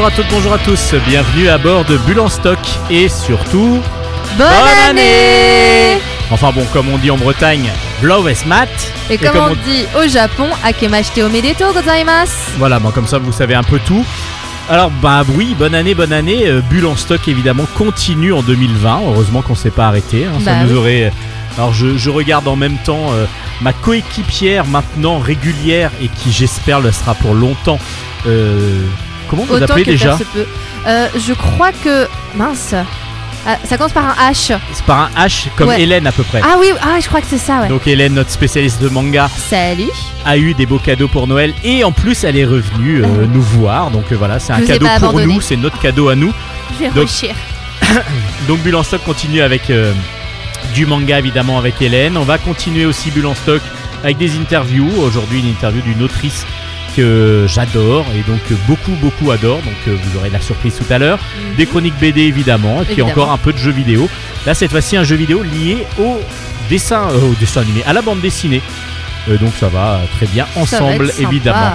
Bonjour à toutes, bonjour à tous, bienvenue à bord de Bulle en stock et surtout Bonne, année Enfin bon, comme on dit en Bretagne, Blowes Mat. Et, comme, on, dit au Japon, Akemashite omedetou gozaimasu Voilà, bon, comme ça vous savez un peu tout. Alors bah oui, bonne année, bonne année. Euh, Bulle en stock évidemment continue en 2020. Heureusement qu'on s'est pas arrêté. hein, ça Bah nous oui. aurait. Alors je, je regarde en même temps euh, ma coéquipière maintenant régulière et qui j'espère le sera pour longtemps. Euh, comment vous appelez que déjà. Euh, je crois que... Mince Ah, Ça commence par un H. C'est par un H comme Ouais. Hélène à peu près. Ah oui, ah, je crois que c'est ça, ouais. Donc Hélène, notre spécialiste de manga, Salut a eu des beaux cadeaux pour Noël et en plus elle est revenue euh, Euh. nous voir. Donc euh, voilà, c'est un cadeau pour abandonné. nous, c'est notre cadeau à nous. Je vais Donc- réfléchir. Donc Bulle en stock continue avec du manga évidemment avec Hélène. On va continuer aussi Bulle en stock avec des interviews. Aujourd'hui une interview d'une autrice que j'adore et donc beaucoup beaucoup adore. Donc euh, vous aurez la surprise tout à l'heure. Des chroniques BD évidemment et puis Évidemment. encore un peu de jeux vidéo. Là cette fois-ci un jeu vidéo lié au dessin, euh, au dessin animé, à la bande dessinée. Euh, donc ça va très bien ensemble évidemment.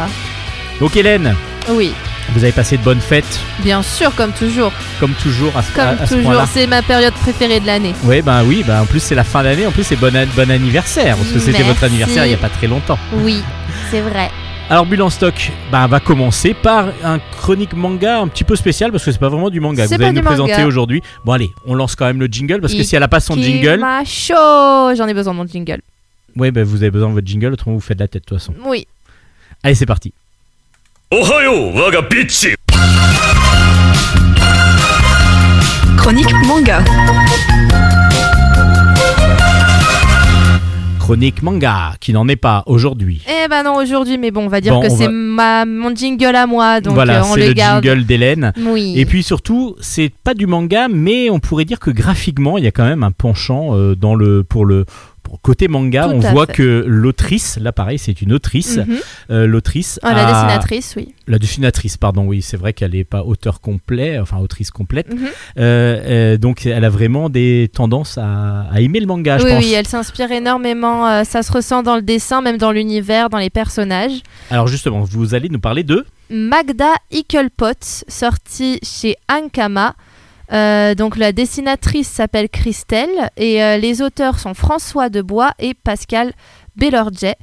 Donc Hélène, Oui, vous avez passé de bonnes fêtes bien sûr, comme toujours. comme toujours à ce, Comme à- à toujours, c'est ma période préférée de l'année. Ouais, bah oui, bah en plus c'est la fin d'année, en plus c'est bon, bon anniversaire, parce que c'était votre anniversaire il n'y a pas très longtemps. Oui, c'est vrai. Alors Bulle en stock bah, va commencer par un chronique manga un petit peu spécial parce que c'est pas vraiment du manga que vous allez nous présenter aujourd'hui. Bon allez, on lance quand même le jingle parce que si elle a pas son jingle... chaud J'en ai besoin de mon jingle. Oui, bah, vous avez besoin de votre jingle, autrement vous faites de la tête de toute façon. Oui. Allez, c'est parti. Ohayo, waga bitch Chronique manga. Chronique manga, qui n'en est pas aujourd'hui. Eh ben non, aujourd'hui, mais bon, on va dire Bon, que c'est va- ma mon jingle à moi, donc voilà, euh, on c'est le le garde. jingle d'Hélène. Oui. Et puis surtout, c'est pas du manga, mais on pourrait dire que graphiquement, il y a quand même un penchant euh, dans le pour le côté manga. Tout on voit fait. que l'autrice, là pareil, c'est une autrice. Mhm. Euh, l'autrice, Ah, la a- dessinatrice, oui. la dessinatrice, pardon, oui, c'est vrai qu'elle n'est pas auteur complet, enfin autrice complète. Mhm. Euh, euh, donc elle a vraiment des tendances à, à aimer le manga, je oui, pense. oui, elle s'inspire énormément. ça se ressent dans le dessin, même dans l'univers, dans les personnages. Alors justement, vous allez nous parler de Magda Ickelpot, sortie chez Ankama. Euh, donc la dessinatrice s'appelle Christelle et euh, les auteurs sont François Debois et Pascal Bellorget.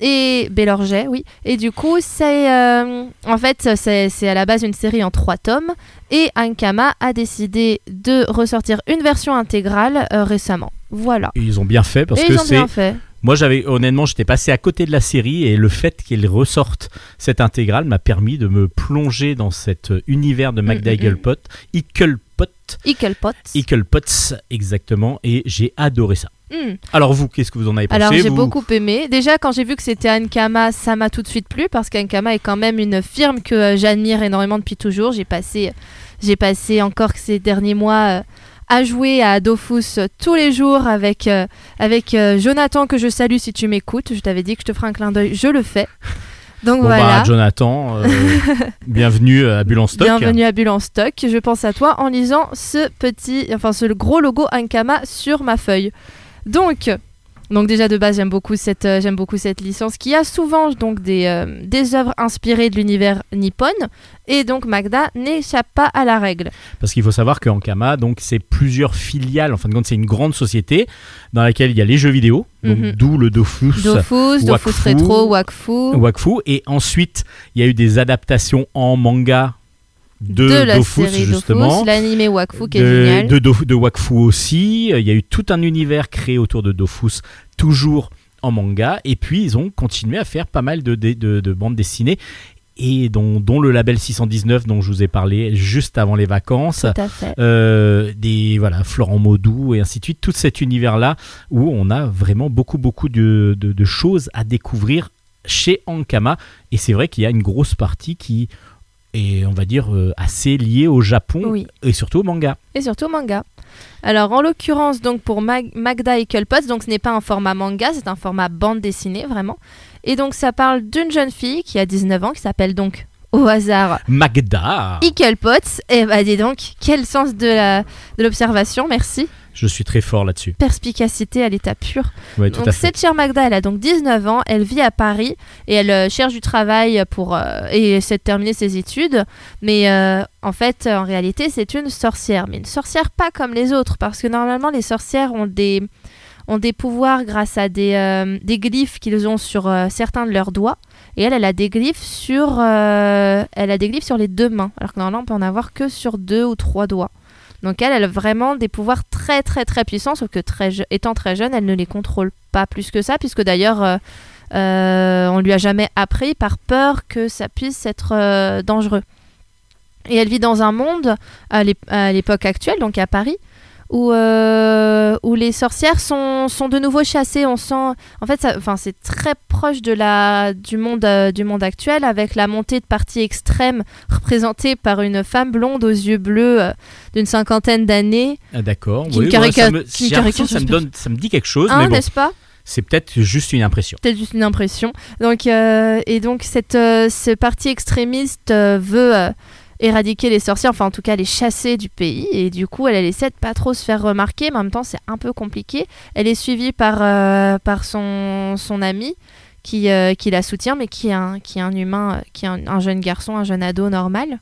Et Bellorget, oui. Et du coup, c'est euh, en fait c'est à la base une série en trois tomes et Ankama a décidé de ressortir une version intégrale récemment. Voilà. ils ont bien fait parce et que c'est. Moi, j'avais honnêtement, j'étais passé à côté de la série et le fait qu'elle ressorte cette intégrale m'a permis de me plonger dans cet univers de Magda Mm, mm, mm. Ickelpot. Eaglepots exactement, et j'ai adoré ça. Hmm. Alors vous, qu'est-ce que vous en avez pensé Alors j'ai vous beaucoup aimé. Déjà quand j'ai vu que c'était Ankama, ça m'a tout de suite plu parce qu'Ankama est quand même une firme que euh, j'admire énormément depuis toujours. J'ai passé, j'ai passé encore ces derniers mois euh, à jouer à Dofus euh, tous les jours avec, euh, avec euh, Jonathan que je salue si tu m'écoutes. Je t'avais dit que je te ferai un clin d'œil, je le fais. Donc Bon voilà. bah Jonathan, euh, bienvenue à Bulle en stock. Bienvenue à Bulle en stock. Je pense à toi en lisant ce petit, enfin ce gros logo Ankama sur ma feuille. Donc, donc déjà de base j'aime beaucoup cette, euh, j'aime beaucoup cette licence qui a souvent donc des, euh, des œuvres inspirées de l'univers nippon et donc Magda n'échappe pas à la règle. Parce qu'il faut savoir que Ankama, donc c'est plusieurs filiales. En fin de compte, c'est une grande société dans laquelle il y a les jeux vidéo, donc Mhm. d'où le Dofus. Dofus, Dofus Retro, Wakfu, Wakfu. Et ensuite, il y a eu des adaptations en manga de, de la Dofus, série justement. L'animé Wakfu qui est génial. de, de Wakfu aussi. Il y a eu tout un univers créé autour de Dofus, toujours en manga. Et puis, ils ont continué à faire pas mal de, de, de- de bandes dessinées. Et dont, dont le label 619 dont je vous ai parlé juste avant les vacances. Tout à fait. Euh, des voilà Florent Maudou et ainsi de suite tout cet univers là où on a vraiment beaucoup beaucoup de, de- de choses à découvrir chez Ankama et c'est vrai qu'il y a une grosse partie qui est on va dire euh, assez liée au Japon Oui. et surtout au manga et surtout manga. Alors en l'occurrence donc pour Mag- Magda et donc ce n'est pas un format manga, c'est un format bande dessinée vraiment. Et donc ça parle d'une jeune fille qui a 19 ans qui s'appelle donc au hasard Magda Ickelpots. Et bah dis donc, quel sens de l'observation, merci. Je suis très fort là-dessus. perspicacité à l'état pur. Ouais, tout donc à fait. cette chère Magda, elle a donc 19 ans, elle vit à Paris et elle euh, cherche du travail pour euh, et essaie de terminer ses études. Mais euh, en fait, en réalité, c'est une sorcière, mais une sorcière pas comme les autres, parce que normalement les sorcières ont des ont des pouvoirs grâce à des, euh, des glyphes qu'ils ont sur certains de leurs doigts. Et elle, elle a des glyphes sur, elle a des glyphes sur les deux mains, alors que normalement on peut en avoir que sur deux ou trois doigts. Donc elle, elle a vraiment des pouvoirs très très très puissants, sauf que étant très jeune, elle ne les contrôle pas plus que ça, puisque d'ailleurs euh, euh, on lui a jamais appris par peur que ça puisse être euh, dangereux. Et elle vit dans un monde à l'époque actuelle, donc à Paris, où, euh, où les sorcières sont, sont de nouveau chassées. On sent, en fait, enfin, c'est très proche de la, du, monde, euh, du monde actuel, avec la montée de partis extrêmes représentée par une femme blonde aux yeux bleus euh, d'une cinquantaine d'années. Ah, D'accord. Oui, ça me, que ça me caricature donne, ça me dit quelque chose, Hein, mais bon, n'est-ce pas? c'est peut-être juste une impression. peut-être juste une impression. Donc, euh, et donc, cette, euh, ce parti extrémiste euh, veut éradiquer les sorcières, enfin en tout cas les chasser du pays. Et du coup, elle, essaie de pas trop se faire remarquer, mais en même temps, c'est un peu compliqué. Elle est suivie par, euh, par son, son ami qui, euh, qui la soutient, mais qui est un, qui est un humain, euh, qui est un, un jeune garçon, un jeune ado normal.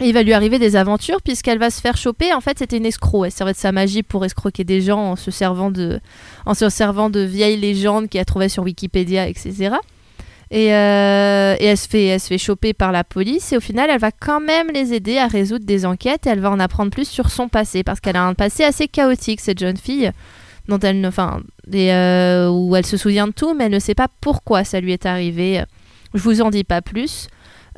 Et il va lui arriver des aventures puisqu'elle va se faire choper. En fait, c'était une escroc. Elle servait de sa magie pour escroquer des gens en se servant de, en se servant de vieilles légendes qu'elle trouvait sur Wikipédia, etc. Et, euh, et elle, se fait, elle se fait choper par la police et au final elle va quand même les aider à résoudre des enquêtes et elle va en apprendre plus sur son passé parce qu'elle a un passé assez chaotique cette jeune fille dont elle ne, enfin, euh, où elle se souvient de tout mais elle ne sait pas pourquoi ça lui est arrivé. Je vous en dis pas plus.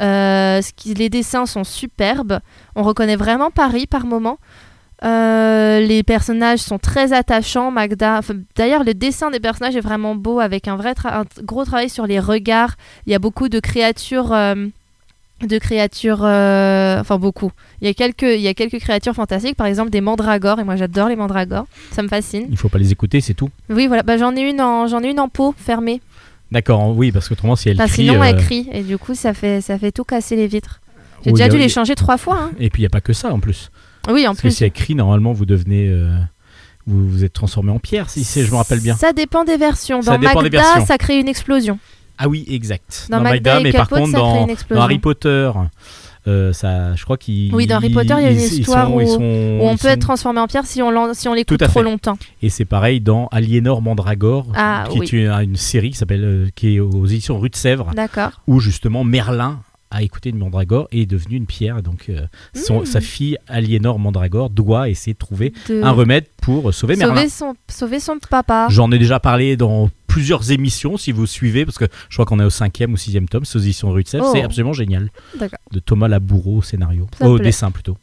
Euh, les dessins sont superbes. On reconnaît vraiment Paris par moment. Euh, les personnages sont très attachants. Magda, enfin, d'ailleurs, le dessin des personnages est vraiment beau avec un vrai, tra- un gros travail sur les regards. Il y a beaucoup de créatures, euh, de créatures, euh, enfin beaucoup. Il y a quelques, il y a quelques créatures fantastiques, par exemple des mandragores. Et moi, j'adore les mandragores. Ça me fascine. Il faut pas les écouter, c'est tout. Oui, voilà. Bah, j'en ai une, en, j'en ai une en pot fermée. D'accord, oui, parce qu'autrement, si elle Enfin, crie. sinon, elle crie et du coup, ça fait, ça fait tout casser les vitres. J'ai oui, déjà dû les changer trois fois. hein. Et puis, il n'y a pas que ça en plus. Oui, en Parce que plus. si elle crie, normalement, vous devenez. euh, vous vous êtes transformé en pierre, si je me rappelle bien. Ça dépend des versions. Ça Dans des Magda, versions. ça crée une explosion. Ah oui, exact. Dans Magda et mais par Capote, contre, ça crée dans, dans. Harry Potter, euh, ça, je crois qu'il. Oui, dans Harry Potter, il y a une histoire sont- où- sont- Où on peut sont- être transformé en pierre si on, si on l'écoute trop longtemps. Et c'est pareil dans Aliénor Mandragore, Ah, qui oui. est une, une série qui s'appelle, euh, qui est aux éditions Rue de Sèvres, D'accord. où justement Merlin a écouté une mandragore et est devenu une pierre. Donc euh, son- Mm. sa fille Aliénor Mandragore doit essayer de trouver De un remède pour sauver Merlin. sauver son, sauver son papa. J'en ai déjà parlé dans plusieurs émissions, si vous suivez, parce que je crois qu'on est au cinquième ou sixième tome, de Sèvres, Oh. c'est absolument génial. De Thomas Laboureau au scénario, au dessin plutôt.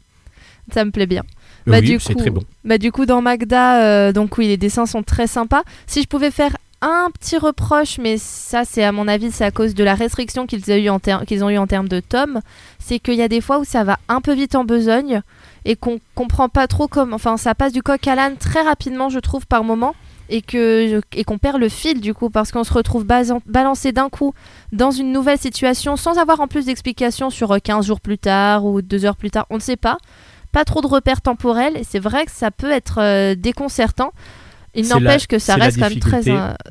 Ça me plaît bien. Bah, oui, du coup- très bon. Bah, du coup, dans Magda, euh, donc oui, les dessins sont très sympas. Si je pouvais faire un petit reproche, mais ça, c'est à mon avis, c'est à cause de la restriction qu'ils ont eu en, termes de tomes, c'est qu'il y a des fois où ça va un peu vite en besogne et qu'on comprend pas trop comment. Enfin, ça passe du coq à l'âne très rapidement, je trouve, par moment. Et que et qu'on perd le fil du coup parce qu'on se retrouve balancé d'un coup dans une nouvelle situation sans avoir en plus d'explications sur euh, 15 jours plus tard ou 2 heures plus tard, on ne sait pas pas trop de repères temporels et c'est vrai que ça peut être euh, déconcertant. Il n'empêche que ça reste quand même très.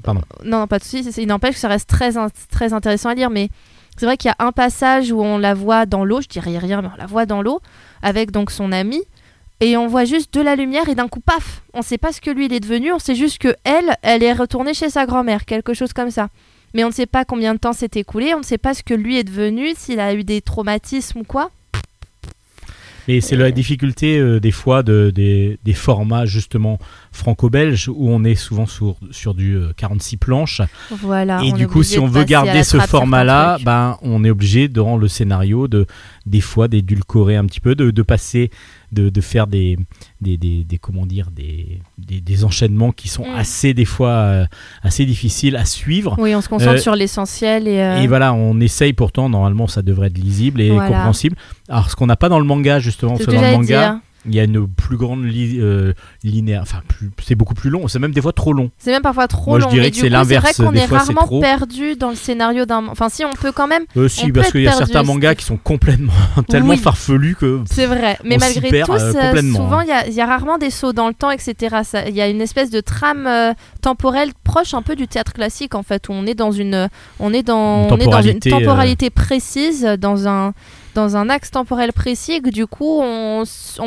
Pardon. Non, non, pas de souci. Il n'empêche que ça reste très, in- très intéressant à lire. Mais c'est vrai qu'il y a un passage où on la voit dans l'eau. Je dirais rien, mais on la voit dans l'eau avec donc son ami. Et on voit juste de la lumière et d'un coup, paf On sait pas ce que lui il est devenu. On sait juste que elle, elle est retournée chez sa grand-mère, quelque chose comme ça. Mais on ne sait pas combien de temps s'est écoulé. On ne sait pas ce que lui est devenu, s'il a eu des traumatismes ou quoi. Et c'est la difficulté euh, des fois de, des, des formats justement franco-belges où on est souvent sur, sur du euh, 46 planches. Voilà. et du coup, si on veut garder ce format-là, ben, on est obligé dans le scénario de des fois d'édulcorer un petit peu, de, de passer, de, de faire des, des, des, des- comment dire, des, des, des enchaînements qui sont Mm. assez des fois euh, assez difficiles à suivre. Oui, on se concentre Euh, sur l'essentiel et, euh, Et voilà, on essaye pourtant, normalement ça devrait être lisible et Voilà. compréhensible. Alors ce qu'on n'a pas dans le manga justement, parce ce que dans le manga, dire. Il y a une plus grande li- euh, linéaire, enfin c'est beaucoup plus long, c'est même des fois trop long. C'est même parfois trop Moi, je long. dirais que c'est l'inverse, C'est vrai qu'on est fois, rarement perdu dans le scénario d'un. Enfin, si on peut quand même. Euh, si, parce qu'il y a certains mangas qui sont complètement, tellement Oui. farfelus que C'est vrai. Mais On malgré perd, tout, euh, ça- souvent hein. il y, a- il y a rarement des sauts dans le temps, etc. Il y a une espèce de trame euh, temporelle proche un peu du théâtre classique en fait, où on est dans une, on est dans, Une on est dans une temporalité, temporalité précise, dans un dans un axe temporel précis et que du coup on,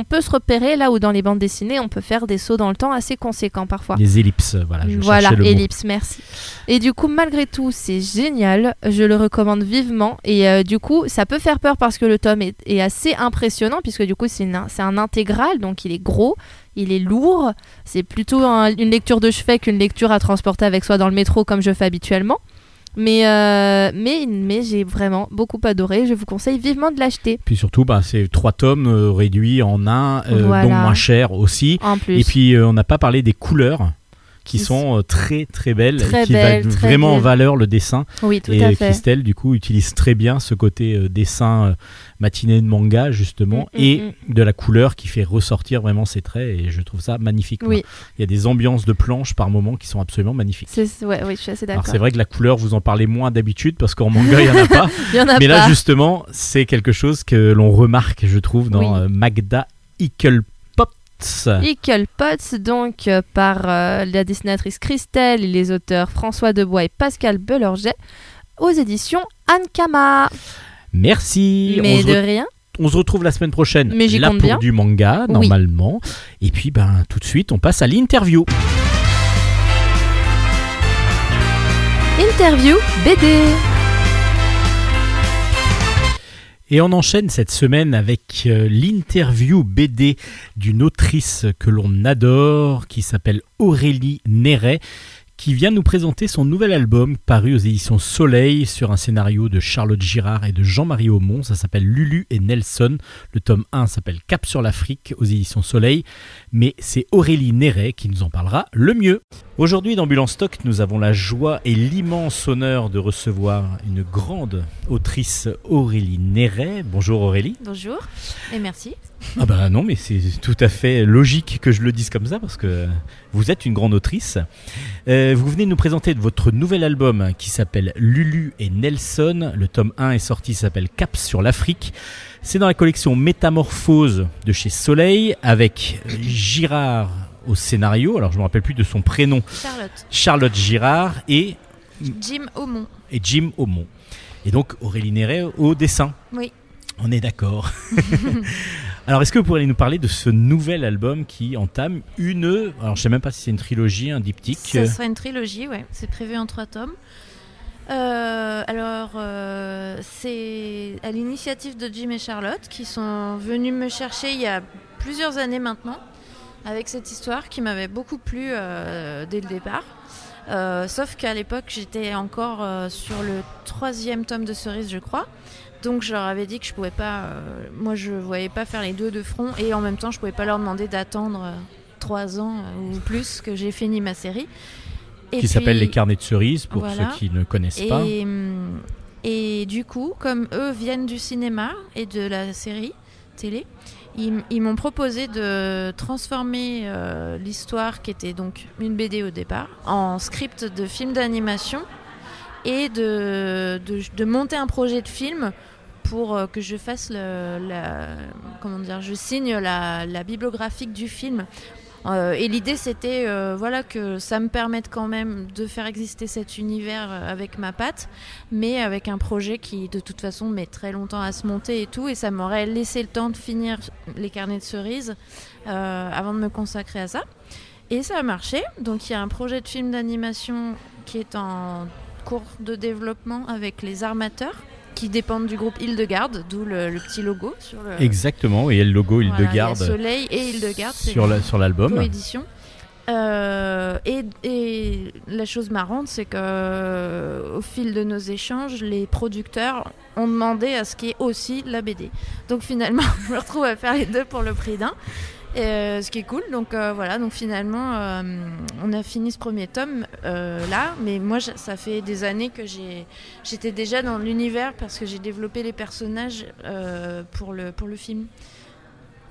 peut se repérer là où dans les bandes dessinées on peut faire des sauts dans le temps assez conséquents parfois. les ellipses, voilà. Je Voilà, cherchais le mot. ellipse, merci. Et du coup, malgré tout, c'est génial. Je le recommande vivement. Et euh, du coup, ça peut faire peur parce que le tome est, est assez impressionnant, puisque du coup, c'est un intégral, donc il est gros, il est lourd. C'est plutôt un- une lecture de chevet qu'une lecture à transporter avec soi dans le métro, comme je fais habituellement. Mais, euh, mais, mais j'ai vraiment beaucoup adoré. Je vous conseille vivement de l'acheter. Puis surtout, bah, c'est trois tomes euh, réduits en un, euh, Voilà. donc moins cher aussi. En plus, Et puis, on n'a pas parlé des couleurs qui Qui sont euh, très très belles, Très et qui belles, mettent vraiment en valeur le dessin. oui, tout et à fait. Christelle, du coup, utilise très bien ce côté euh, dessin euh, matinée de manga, justement, Mm, mm, et mm. de la couleur qui fait ressortir vraiment ses traits. Et je trouve ça magnifique. Il y a des ambiances de planches par moment qui sont absolument magnifiques. c'est ouais, oui, je suis assez Alors d'accord. c'est vrai que la couleur, vous en parlez moins d'habitude parce qu'en manga, il n'y en a pas. Il y en a Mais pas. là, justement, c'est quelque chose que l'on remarque, je trouve, dans Oui. euh, Magda Equal Pots, donc euh, par euh, la dessinatrice Christelle et les auteurs François Debois et Pascal Belorget, aux éditions Ankama. Merci. Mais on, de rien. on se retrouve la semaine prochaine. Mais là pour bien. du manga, Oui. normalement. Et puis, ben, tout de suite, on passe à l'interview. Interview BD. Et on enchaîne cette semaine avec euh, l'interview BD d'une autrice que l'on adore, qui s'appelle Aurélie Néret, qui vient nous présenter son nouvel album paru aux éditions Soleil sur un scénario de Charlotte Girard et de Jean-Marie Aumont. Ça s'appelle Lulu et Nelson. Le tome 1 s'appelle Cap sur l'Afrique aux éditions Soleil. Mais c'est Aurélie Néret qui nous en parlera le mieux. Aujourd'hui dans Bulle en Stock, nous avons la joie et l'immense honneur de recevoir une grande autrice Aurélie Néret. Bonjour Aurélie. Bonjour et merci. Ah bah non mais c'est tout à fait logique que je le dise comme ça parce que vous êtes une grande autrice. Euh, vous venez nous présenter votre nouvel album qui s'appelle Lulu et Nelson. Le tome 1 est sorti, s'appelle Cap sur l'Afrique. C'est dans la collection Métamorphose de chez Soleil avec Girard au scénario. Alors je me rappelle plus de son prénom. Charlotte. Charlotte Girard et, Jim Aumont. et Jim Aumont. Et donc Aurélie Néret au dessin. Oui. On est d'accord. alors, est-ce que vous pourriez nous parler de ce nouvel album qui entame une. Alors, je sais même pas si c'est une trilogie, un diptyque. Ça sera une trilogie, ouais. C'est prévu en trois tomes. Euh, alors, euh, c'est à l'initiative de Jim et Charlotte qui sont venus me chercher il y a plusieurs années maintenant avec cette histoire qui m'avait beaucoup plu euh, dès le départ. Sauf qu'à l'époque, j'étais encore sur le troisième tome de Cerise, je crois. Donc, je leur avais dit que je pouvais pas. moi, je voyais pas faire les deux de front et en même temps, je pouvais pas leur demander d'attendre trois ans ou plus que j'ai fini ma série. Et qui s'appelle Les Carnets de Cerises, pour Voilà. ceux qui ne connaissent pas. et, hum, et du coup, comme eux viennent du cinéma et de la série télé, ils, m'ont proposé de transformer euh, l'histoire, qui était donc une BD au départ, en script de film d'animation et de, de, de monter un projet de film pour euh, que je fasse le, la, comment dire, je signe la, la bibliographique du film. Euh, et l'idée c'était euh, voilà que ça me permette quand même de faire exister cet univers euh, avec ma patte, mais avec un projet qui de toute façon met très longtemps à se monter et tout, et ça m'aurait laissé le temps de finir les carnets de cerises avant de me consacrer à ça. Et ça a marché, donc il y a un projet de film d'animation qui est en cours de développement avec les armateurs qui dépendent du groupe Île-de-Garde, d'où le, le petit logo sur le Exactement, et il y a le logo voilà, a Île-de-Garde Soleil et Île-de-Garde, c'est sur la- sur l'album. coédition. Euh, et, et la chose marrante, c'est que euh, au fil de nos échanges, les producteurs ont demandé à ce qu'il y ait aussi la BD. Donc finalement, je me retrouve à faire les deux pour le prix d'un. Euh, ce qui est cool, donc euh, voilà, donc finalement euh, on a fini ce premier tome là, mais moi ça fait des années que j'étais déjà dans l'univers parce que j'ai développé les personnages pour, le, pour le film.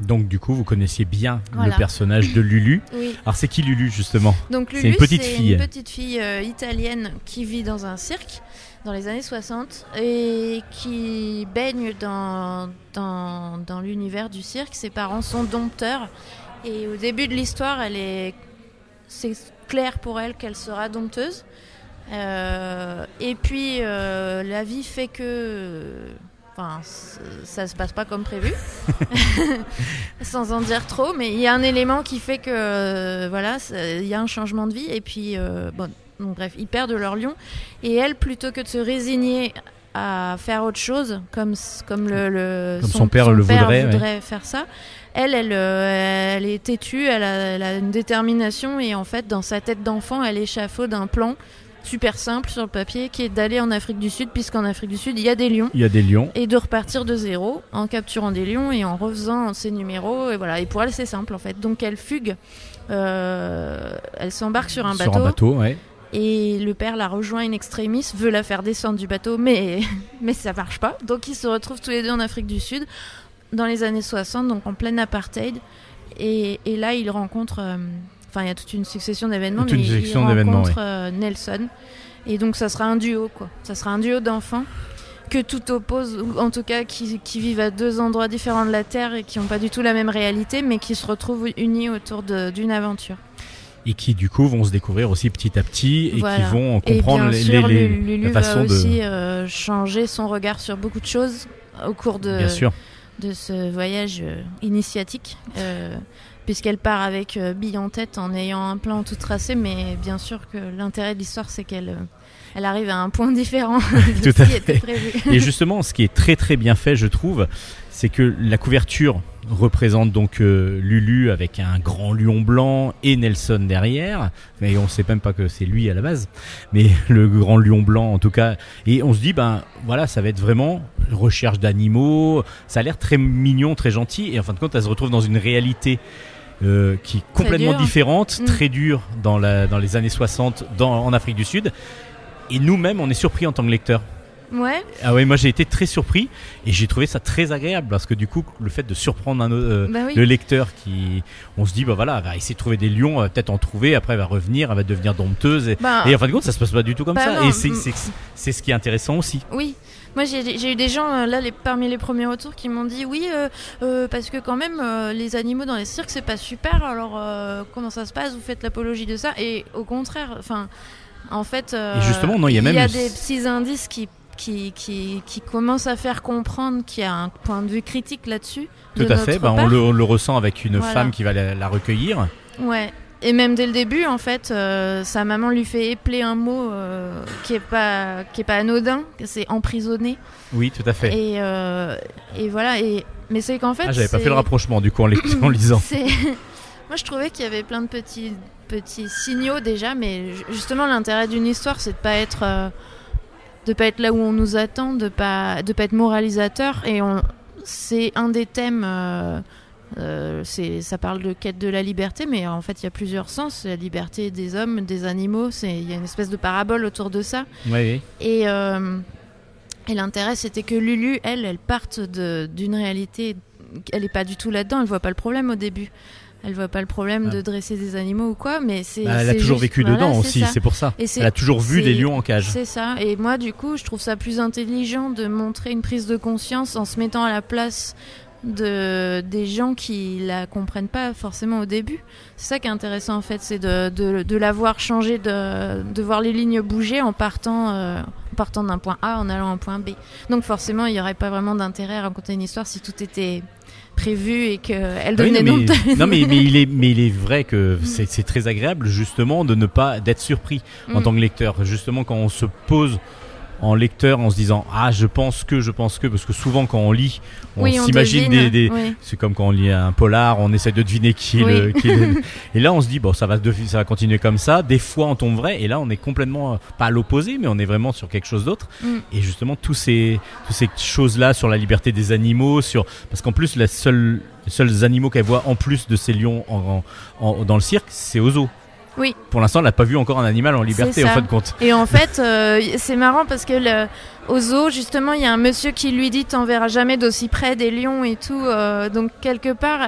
Donc du coup, vous connaissiez bien Voilà. le personnage de Lulu. Oui. Alors c'est qui Lulu justement? Donc C'est Lulu, une petite c'est fille. une petite fille italienne qui vit dans un cirque dans les années 60 et qui baigne dans, dans, dans l'univers du cirque. Ses parents sont dompteurs et au début de l'histoire, elle est c'est clair pour elle qu'elle sera dompteuse. Euh, et puis euh, la vie fait que Enfin, ça se passe pas comme prévu, sans en dire trop, mais il y a un élément qui fait que euh, voilà, il y a un changement de vie et puis euh, bon, donc, bref, ils perdent leur lion et elle, plutôt que de se résigner à faire autre chose, comme comme le, le- Comme son père le voudrait, ouais. faire ça, elle, elle, euh, elle est têtue, elle a, elle a une détermination et en fait, dans sa tête d'enfant, elle échafaude un plan super simple sur le papier qui est d'aller en Afrique du Sud, puisqu'en Afrique du Sud, il y a des lions Il y a des lions. et de repartir de zéro en capturant des lions et en refaisant ses numéros et voilà et pour elle c'est simple en fait donc elle fugue euh, elle s'embarque sur un bateau, Sur un bateau, ouais. Et le père la rejoint in extremis veut la faire descendre du bateau mais mais ça marche pas. Donc ils se retrouvent tous les deux en Afrique du Sud dans les années 60 donc en pleine apartheid. Et, et là ils rencontrent euh, enfin il y a toute une succession d'événements Toute mais une ils succession d'événements, rencontrent euh, Nelson. Et donc ça sera un duo quoi. Ça sera un duo d'enfants que tout oppose, ou en tout cas qui, qui vivent à deux endroits différents de la Terre et qui n'ont pas du tout la même réalité, mais qui se retrouvent unis autour d'une aventure. Et qui du coup vont se découvrir aussi petit à petit et Voilà. qui vont Et comprendre bien les, sûr, les- les- Lu- Lulu la façon va de. aussi euh, changer son regard sur beaucoup de choses au cours de, Bien sûr. de ce voyage euh, initiatique. euh, Puisqu'elle part avec euh, bille en tête en ayant un plan tout tracé, mais bien sûr que l'intérêt de l'histoire, c'est qu'elle elle arrive à un point différent de Tout ce à qui était fait. prévu. Et justement, ce qui est très très bien fait, je trouve, c'est que la couverture représente donc euh, Lulu avec un grand lion blanc et Nelson derrière. Mais on sait même pas que c'est lui à la base. Mais le grand lion blanc en tout cas. Et on se dit, ben voilà, ça va être vraiment recherche d'animaux. Ça a l'air très mignon, très gentil. Et en fin de compte, elle se retrouve dans une réalité. euh, qui est complètement différente, Mm. très dure dans, la, dans les années 60 dans, en Afrique du Sud. Et nous-mêmes, on est surpris en tant que lecteur. Ouais, Ah ouais, moi j'ai été très surpris et j'ai trouvé ça très agréable parce que du coup, le fait de surprendre un, euh, bah oui. le lecteur qui, on se dit bah voilà, elle va essayer de trouver des lions, elle va peut-être en trouver, après elle va revenir, elle va devenir dompteuse et, Bah, et en fin de compte, ça se passe pas du tout comme Bah ça non, et c'est c'est- c'est ce qui est intéressant aussi. Oui. Moi, j'ai j'ai eu des gens, euh, là, les, parmi les premiers retours, qui m'ont dit oui, euh, euh, parce que quand même, euh, les animaux dans les cirques, c'est pas super, alors comment ça se passe? Vous faites l'apologie de ça? Et au contraire, enfin, en fait, Et justement, non, il y a même- des petits indices qui, qui, qui, qui commencent à faire comprendre qu'il y a un point de vue critique là-dessus. Tout à fait, bah, on, le, on le ressent avec une Voilà. femme qui va la, la recueillir. Ouais. Et même dès le début, en fait, euh, sa maman lui fait épeler un mot euh, qui est pas qui est pas anodin, c'est emprisonné. Oui, tout à fait. Et, euh, et voilà. Et mais c'est qu'en fait, ah, j'avais pas fait le rapprochement du coup en, lisant. Moi, je trouvais qu'il y avait plein de petits petits signaux déjà, mais ju- justement, l'intérêt d'une histoire, c'est de pas être de pas être là où on nous attend, de pas de pas être moralisateur. Et on, c'est un des thèmes. euh, euh, c'est, ça parle de quête de la liberté, mais en fait, il y a plusieurs sens. La liberté des hommes, des animaux, c'est, il y a une espèce de parabole autour de ça. Oui. Et, euh, et l'intérêt, c'était que Lulu, elle, elle parte de- d'une réalité. Elle n'est pas du tout là-dedans, elle voit pas le problème au début. Elle voit pas le problème Ah. de dresser des animaux ou quoi, mais c'est. Bah, elle a toujours juste- vécu voilà, dedans aussi, c'est pour ça. Et Elle a toujours vu des lions en cage. C'est ça. Et moi, du coup, je trouve ça plus intelligent de montrer une prise de conscience en se mettant à la place de des gens qui la comprennent pas forcément au début. C'est ça qui est intéressant en fait, c'est de, de, de la voir changer, de, de voir les lignes bouger en partant, euh, en partant d'un point A en allant à un point B. Donc forcément, il n'y aurait pas vraiment d'intérêt à raconter une histoire si tout était prévu et qu'elle oui, devenait non, mais, non, mais, mais il est, mais il est vrai que c'est c'est très agréable justement de ne pas d'être surpris en Mm. tant que lecteur. Justement, quand on se pose en lecteur en se disant ah je pense que je pense que parce que souvent quand on lit on Oui, s'imagine des, des- oui. c'est comme quand on lit un polar on essaie de deviner qui est Oui. le, qui est le- et là on se dit bon ça va ça va continuer comme ça des fois on tombe vrai et là on est complètement euh, pas à l'opposé mais on est vraiment sur quelque chose d'autre Mm. et justement tous ces toutes ces choses là sur la liberté des animaux sur parce qu'en plus la seule les seuls animaux qu'elle voit en plus de ces lions en, en- en- dans le cirque c'est au zoo Oui. pour l'instant elle n'a pas vu encore un animal en liberté en fin de compte Et en fait, euh, c'est marrant parce que le- au zoo, justement, il y a un monsieur qui lui dit T'en verras jamais d'aussi près des lions et tout. euh, donc, quelque part,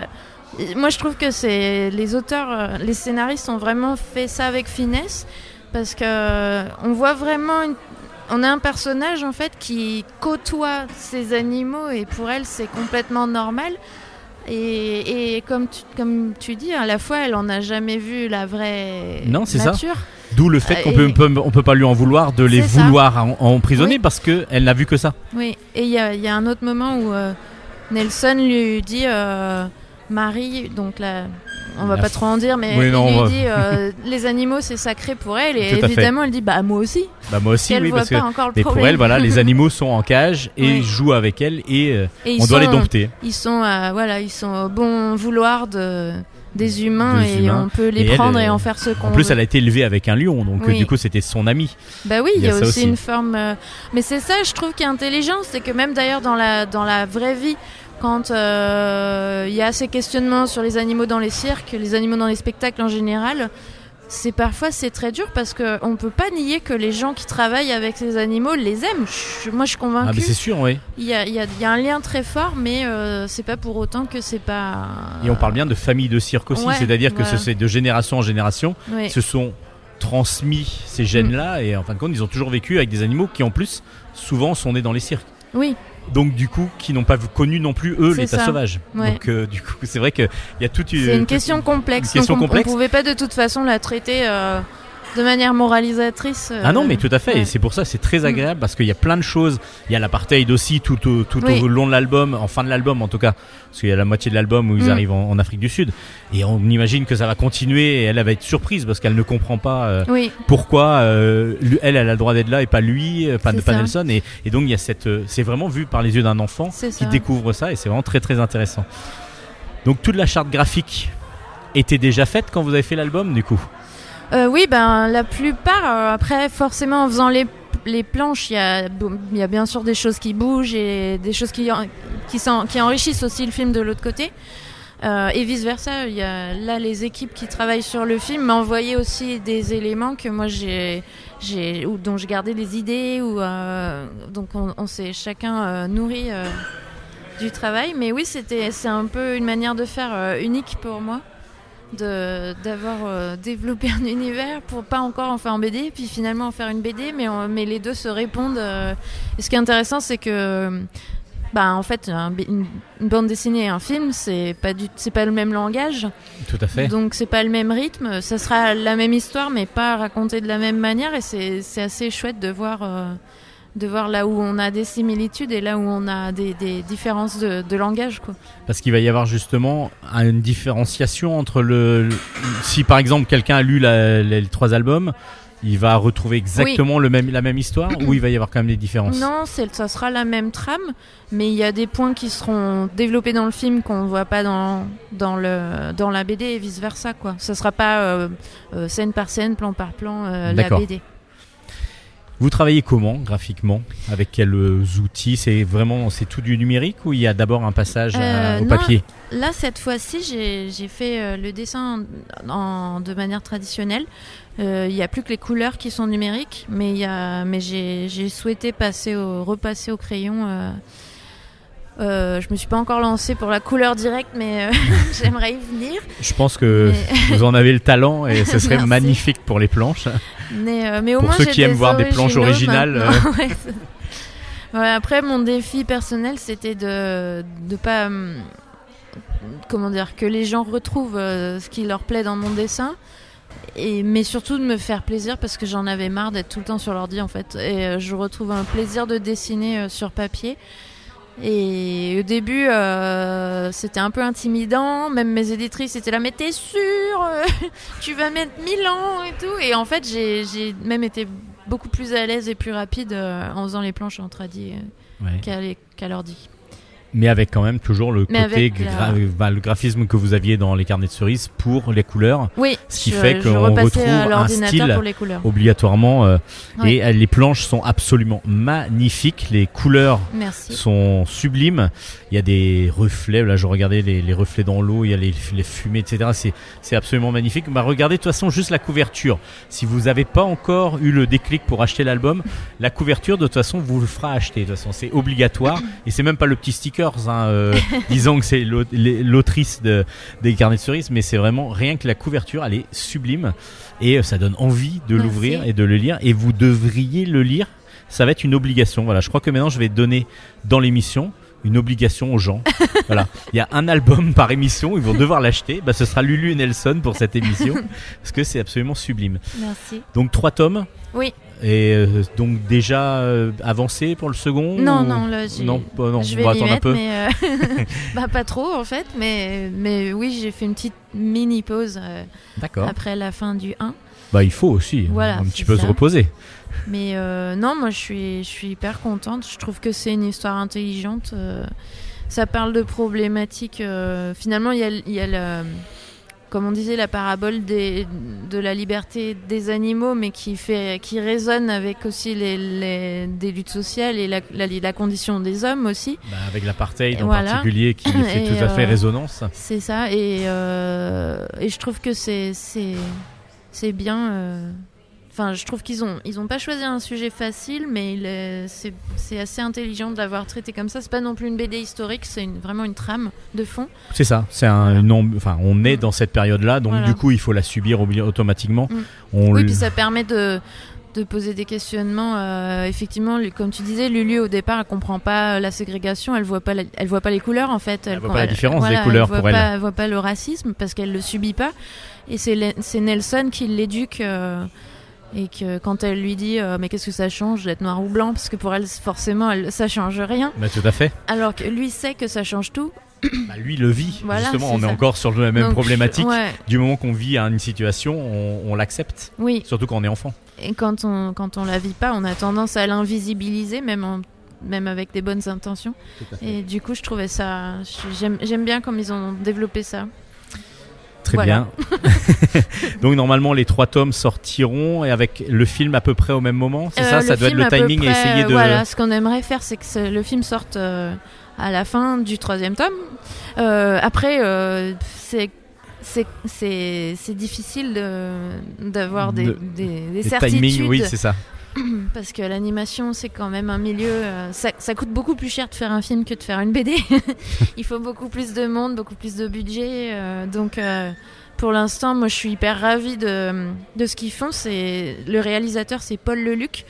euh, moi je trouve que c'est les auteurs, les scénaristes ont vraiment fait ça avec finesse parce que on voit vraiment. une- On a un personnage en fait qui côtoie ces animaux et pour elle c'est complètement normal. Et, et comme, tu, comme tu dis, à la fois elle en a jamais vu la vraie Non, c'est ça. nature. D'où le fait qu'on Et- peut, peut- on peut pas lui en vouloir de les ça. vouloir en- emprisonner Oui. parce que elle n'a vu que ça. Oui, et il y a, il y a un autre moment où euh, Nelson lui dit euh, Marie, donc là, on va La pas trop en dire, mais Oui, il non, lui on va- dit euh, les animaux c'est sacré pour elle, et fait. évidemment elle dit bah moi aussi. Bah moi aussi, oui, parce pas que. encore le Mais pour elle, voilà, les animaux sont en cage et Oui. jouent avec elle et euh, Et on doit les dompter. Ils sont, euh, voilà, ils sont au bon vouloir de des humains Des et humains. on peut les Et elle, prendre et en faire ce qu'on En plus, veut. elle a été élevée avec un lion, donc Oui. du coup, c'était son ami. Bah oui, il y a, aussi, aussi. une forme. euh, Mais c'est ça, je trouve, qui est intelligent, c'est que même d'ailleurs dans la dans la vraie vie, quand euh, il y a ces questionnements sur les animaux dans les cirques, les animaux dans les spectacles en général, c'est parfois c'est très dur parce que on peut pas nier que les gens qui travaillent avec ces animaux les aiment. Je- moi, je suis Ah, convaincue. mais c'est sûr, oui. il y a, il y a- il y a un lien très fort, mais euh, c'est pas pour autant que c'est pas. Et on parle bien de famille de cirque aussi, Ouais, c'est-à-dire que voilà. ce- c'est de génération en génération, Oui. se sont transmis ces gènes-là et en fin de compte, ils ont toujours vécu avec des animaux qui en plus souvent sont nés dans les cirques. Oui, Donc du coup, qui n'ont pas connu non plus eux l'état sauvage. Ouais. Donc euh, du coup, c'est vrai qu'il y a toute une. une question complexe. une question donc complexe. on pouvait pas de toute façon la traiter euh, de manière moralisatrice. euh, Ah non, mais tout à fait. ouais. Et c'est pour ça, c'est très agréable parce qu'il y a plein de choses. Il y a l'apartheid aussi tout au, tout Oui. au long de l'album, en fin de l'album en tout cas, parce qu'il y a la moitié de l'album où ils Mm. arrivent en, en Afrique du Sud. Et on imagine que ça va continuer. Et elle, elle va être surprise parce qu'elle ne comprend pas euh, Oui, pourquoi euh, elle, elle a le droit d'être là et pas lui, euh, pas. Nelson. Et, et donc il y a cette, euh, c'est vraiment vu par les yeux d'un enfant qui ça. découvre ça et c'est vraiment très très intéressant. Donc toute la charte graphique était déjà faite quand vous avez fait l'album du coup? Euh, oui, ben la plupart. euh, après, forcément, en faisant les, les planches, il y a, y a bien sûr des choses qui bougent et des choses qui, qui, qui enrichissent aussi le film de l'autre côté. Euh, et vice versa, il y a là les équipes qui travaillent sur le film m'envoyaient aussi des éléments que moi j'ai, j'ai ou dont j'ai gardé des idées ou euh, donc on, s'est chacun euh, nourri euh, du travail. Mais oui, c'était c'est un peu une manière de faire unique pour moi d'avoir euh, développé un univers pour pas encore en faire en BD puis finalement en faire une BD mais on- mais les deux se répondent euh. et ce qui est intéressant c'est que bah en fait une, bande dessinée et un film c'est pas du c'est pas le même langage Tout à fait. donc c'est pas le même rythme ça sera la même histoire mais pas racontée de la même manière et c'est c'est assez chouette de voir euh, de voir là où on a des similitudes et là où on a des, des différences de, de langage quoi Parce qu'il va y avoir justement une différenciation entre le. le- Si par exemple quelqu'un a lu la- les, trois albums, il va retrouver exactement le même, la même histoire ou il va y avoir quand même des différences? Non, ça sera la même trame, mais il y a des points qui seront développés dans le film qu'on voit pas dans, dans, le, dans la BD et vice versa. Quoi. Ça sera pas euh, euh, scène par scène, plan par plan, euh, la. BD. Vous travaillez comment graphiquement? Avec quels euh, outils? C'est vraiment c'est tout du numérique ou il y a d'abord un passage à- Euh, au non. papier? Là, cette fois-ci, j'ai fait euh, le dessin en, en- de manière traditionnelle. Euh, Il n'y a plus que les couleurs qui sont numériques, mais, il y a- mais j'ai j'ai souhaité passer au, repasser au crayon. Euh, euh, je me suis pas encore lancée pour la couleur directe, mais euh, j'aimerais y venir. Je pense que Mais- vous en avez le talent et ce serait magnifique pour les planches. Mais, euh, mais au Pour moins, ceux qui aiment voir des planches originales, euh. Ouais, Ouais, après, mon défi personnel, c'était de de pas hum, comment dire que les gens retrouvent ce qui leur plaît dans mon dessin. Et, mais surtout de me faire plaisir parce que j'en avais marre d'être tout le temps sur l'ordi en fait. Et je retrouve un plaisir de dessiner sur papier. Et au début, euh, c'était un peu intimidant. Même mes éditrices étaient là, mais t'es sûr euh, Tu vas mettre 1000 ans et tout. Et en fait, j'ai même été beaucoup plus à l'aise et plus rapide euh, en faisant les planches en tradi euh, Ouais. qu'à les- qu'à l'ordi. Mais avec quand même toujours le Mais côté la- gra- bah, le graphisme que vous aviez dans les carnets de cerises pour les couleurs, Oui, Ce qui je, fait qu'on retrouve un style pour les couleurs. obligatoirement. euh. Et euh, les planches sont absolument magnifiques, les couleurs Merci. sont sublimes. Il y a des reflets, là je regardais les, les reflets dans l'eau, il y a les, les fumées, etc. C'est, absolument magnifique. Bah, regardez de toute façon juste la couverture. Si vous n'avez pas encore eu le déclic pour acheter l'album, la couverture de toute façon vous le fera acheter. De toute façon c'est obligatoire. Et c'est même pas le petit hein, euh, disons que c'est l'autrice de, des carnets de cerises, mais c'est vraiment rien que la couverture, elle est sublime. Et euh, ça donne envie de l'ouvrir et de le lire. Et vous devriez le lire ça va être une obligation. Voilà, je crois que maintenant je vais donner dans l'émission une obligation aux gens. voilà, il y a un album par émission, ils vont devoir l'acheter. Bah, ce sera Lulu et Nelson pour cette émission parce que c'est absolument sublime. Merci. Donc trois tomes. Oui. Et euh, donc déjà euh, avancé pour le second Non, ou- non, là, non, non, je on vais va m'y attendre un mettre, peu. mais euh, bah, pas trop en fait, mais, mais oui, j'ai fait une petite mini pause D'accord. après la fin du 1. Bah il faut aussi Voilà, un petit peu se reposer. Mais euh, non, moi je suis, je suis hyper contente. Je trouve que c'est une histoire intelligente. euh, ça parle de problématiques. euh, finalement, il y a, il y a le- comme on disait, la parabole des, de la liberté des animaux, mais qui, fait, qui résonne avec aussi les, les- des luttes sociales et la, la, la condition des hommes aussi. Bah, avec l'apartheid en voilà. particulier qui fait Et, tout à fait euh, résonance. C'est ça, et, euh, et je trouve que c'est c'est c'est bien. Enfin, je trouve qu'ils ont ils ont pas choisi un sujet facile, mais c'est assez intelligent de l'avoir traité comme ça. C'est pas non plus une BD historique, c'est une, vraiment une trame de fond. C'est ça, c'est un. Enfin, on est dans cette période-là, donc Voilà. du coup, il faut la subir automatiquement. Mm. On Oui, puis ça permet de de poser des questionnements. euh, effectivement, comme tu disais, Lulu au départ, elle comprend pas la ségrégation, elle voit pas, la- elle voit pas les couleurs en fait. Elle voit pas la différence des couleurs elle voit pour elle. pas, Elle voit pas le racisme parce qu'elle le subit pas. Et c'est Nelson qui l'éduque. euh, et que quand elle lui dit euh, mais qu'est-ce que ça change d'être noir ou blanc parce que pour elle forcément elle, ça change rien Bah, tout à fait. alors que lui sait que ça change tout Bah, lui le vit. Voilà, Justement, on est encore sur la même Donc, problématique. ouais, Du moment qu'on vit à une situation, on, on l'accepte. oui Surtout quand on est enfant. Et quand on, quand on la vit pas, on a tendance à l'invisibiliser, même, en- même avec des bonnes intentions. Et du coup, je trouvais ça. J'aime j'aime bien comme ils ont développé ça. Très Voilà. bien. Donc normalement les trois tomes sortiront et avec le film à peu près au même moment. C'est Euh, ça, ça doit être le timing et près, essayer de. Voilà, ce qu'on aimerait faire, c'est que le film sorte euh, à la fin du troisième tome. Euh, après, c'est. C'est- difficile de- d'avoir des, De- des, des certitudes timings, oui, c'est ça. parce que l'animation c'est quand même un milieu euh, ça, ça coûte beaucoup plus cher de faire un film que de faire une BD il faut beaucoup plus de monde beaucoup plus de budget euh, donc euh, pour l'instant moi je suis hyper ravie de, de ce qu'ils font c'est le réalisateur c'est Paul Leluc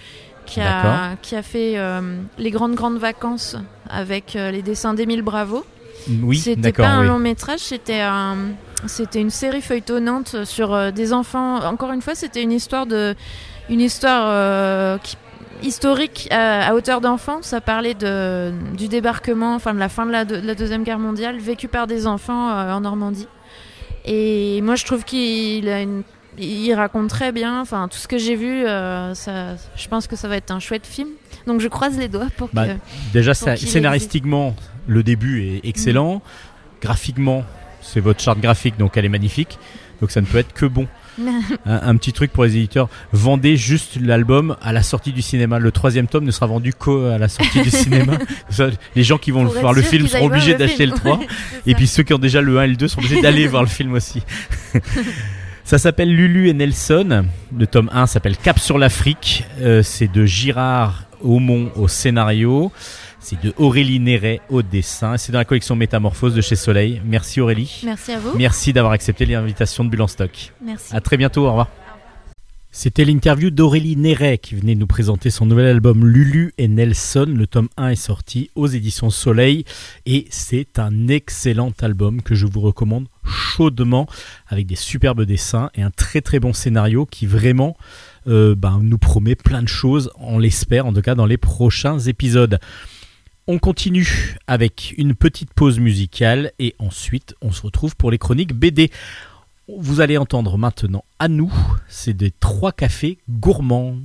qui a, qui a fait les grandes grandes vacances avec les dessins d'Émile Bravo Oui, c'était pas un oui. long métrage, c'était un, c'était une série feuilletonnante sur des enfants. Encore une fois, c'était une histoire de, une histoire euh, qui- historique à, à hauteur d'enfant. Ça parlait de, du débarquement, enfin de la fin de la, de la deuxième guerre mondiale, vécu par des enfants euh, en Normandie. Et moi, je trouve qu'il a une il raconte très bien, enfin tout ce que j'ai vu, euh, ça, je pense que ça va être un chouette film. Donc je croise les doigts pour Bah, que. Déjà, pour ça- scénaristiquement, le début est excellent. Graphiquement, c'est votre charte graphique, donc elle est magnifique. Donc ça ne peut être que bon. un, un petit truc pour les éditeurs vendez juste l'album à la sortie du cinéma. Le troisième tome ne sera vendu qu'à la sortie du cinéma. Ça, les gens qui vont Pour voir le film seront obligés d'acheter le 3. Ouais, c'est Et puis ceux qui ont déjà le 1 et le 2 sont obligés d'aller voir le film aussi. Ça s'appelle Lulu et Nelson. Le tome 1 s'appelle Cap sur l'Afrique. Euh, c'est de Girard Aumont au scénario. C'est de Aurélie Néret au dessin. C'est dans la collection Métamorphose de chez Soleil. Merci Aurélie. Merci à vous. Merci d'avoir accepté l'invitation de Bulle en Stock. Merci. À très bientôt, au revoir. C'était l'interview d'Aurélie Néret qui venait nous présenter son nouvel album Lulu et Nelson. Le tome 1 est sorti aux éditions Soleil et c'est un excellent album que je vous recommande chaudement avec des superbes dessins et un très très bon scénario qui vraiment euh, ben, nous promet plein de choses, on l'espère en tout cas dans les prochains épisodes. On continue avec une petite pause musicale et ensuite on se retrouve pour les chroniques BD. Vous allez entendre maintenant à nous, c'est des trois cafés gourmands.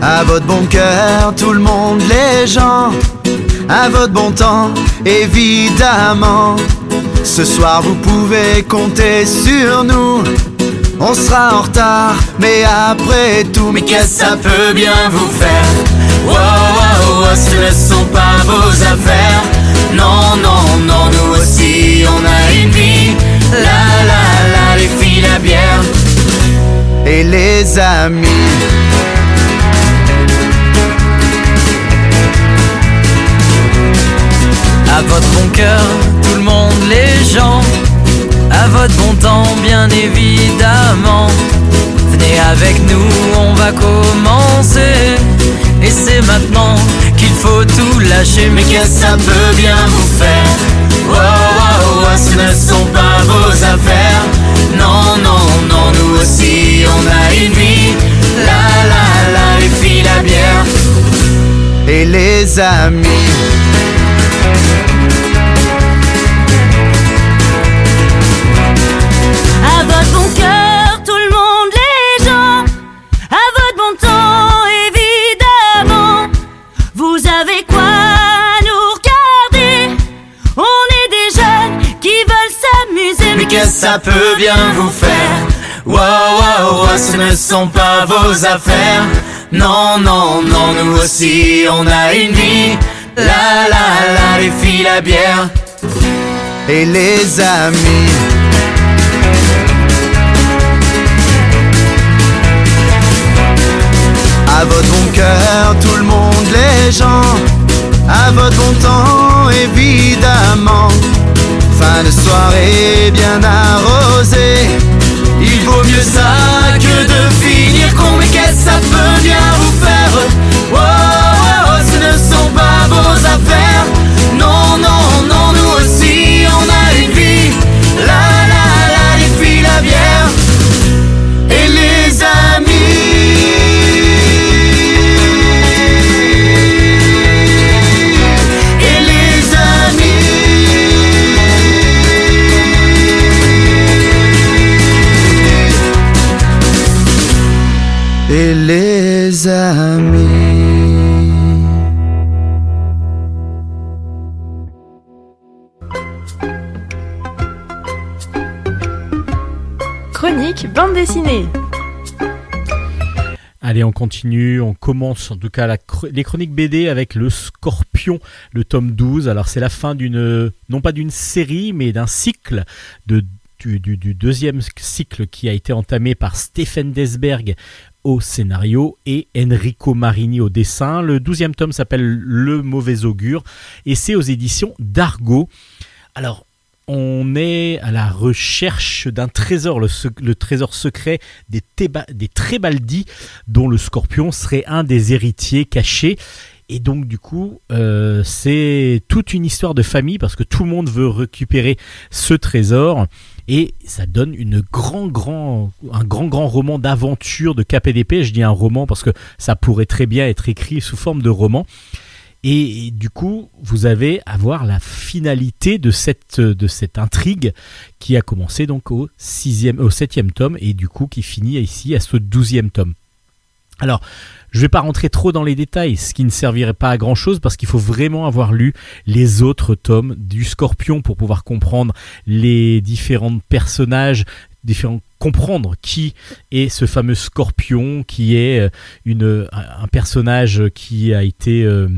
À votre bon cœur, tout le monde, les gens, à votre bon temps, évidemment. Ce soir, vous pouvez compter sur nous. On sera en retard, mais après tout, mais qu'est-ce que ça peut bien vous faire? Wow, wow, wow, ce ne sont pas vos affaires. Non, non, non, nous aussi, on a une vie. La, la, la, les filles, la bière. Et les amis. À votre bon cœur, tout le monde, les gens. À votre bon temps, bien évidemment. Venez avec nous, on va commencer. Et c'est maintenant qu'il faut tout lâcher. Mais qu'est-ce que ça peut bien vous faire? Wow, wow, wow, ce ne sont pas vos affaires. Non, non, non, nous aussi, on a une vie. La, la, la, les filles, la bière. et les amis. Qu'est-ce que ça peut bien vous faire Wow, wow, wow, ce ne sont pas vos affaires. Non, non, non, nous aussi, on a une vie. La, la, la, les filles, la bière. Et les amis. À votre bon cœur, tout le monde, les gens. À votre bon temps, évidemment. Fin de soirée bien arrosée. Il vaut mieux ça que de finir con. Mais qu'est-ce que ça peut bien vous faire? Oh, oh, oh, ce ne sont pas vos affaires. Non, non, non, nous aussi, on a une vie. La, la, la, les filles, la bière. Allez, on continue, on commence en tout cas les chroniques BD avec le Scorpion, le tome 12. Alors c'est la fin d'une, non pas d'une série, mais d'un cycle, du deuxième cycle qui a été entamé par Stephen Desberg au scénario et Enrico Marini au dessin. Le douzième tome s'appelle Le Mauvais Augure et c'est aux éditions d'Argo. Alors, on est à la recherche d'un trésor, le, trésor secret des, Trébaldi, dont le scorpion serait un des héritiers cachés. Et donc du coup, euh, c'est toute une histoire de famille parce que tout le monde veut récupérer ce trésor. Et ça donne grand, un grand, grand roman d'aventure de KPDP. Je dis un roman parce que ça pourrait très bien être écrit sous forme de roman. Et, du coup, vous avez à voir la finalité de cette, de cette intrigue qui a commencé donc au, sixième, au septième tome et du coup qui finit ici à ce douzième tome. Alors, je ne vais pas rentrer trop dans les détails, ce qui ne servirait pas à grand chose parce qu'il faut vraiment avoir lu les autres tomes du Scorpion pour pouvoir comprendre les différents personnages, différents comprendre qui est ce fameux Scorpion, qui est euh, une, un un personnage qui a été euh,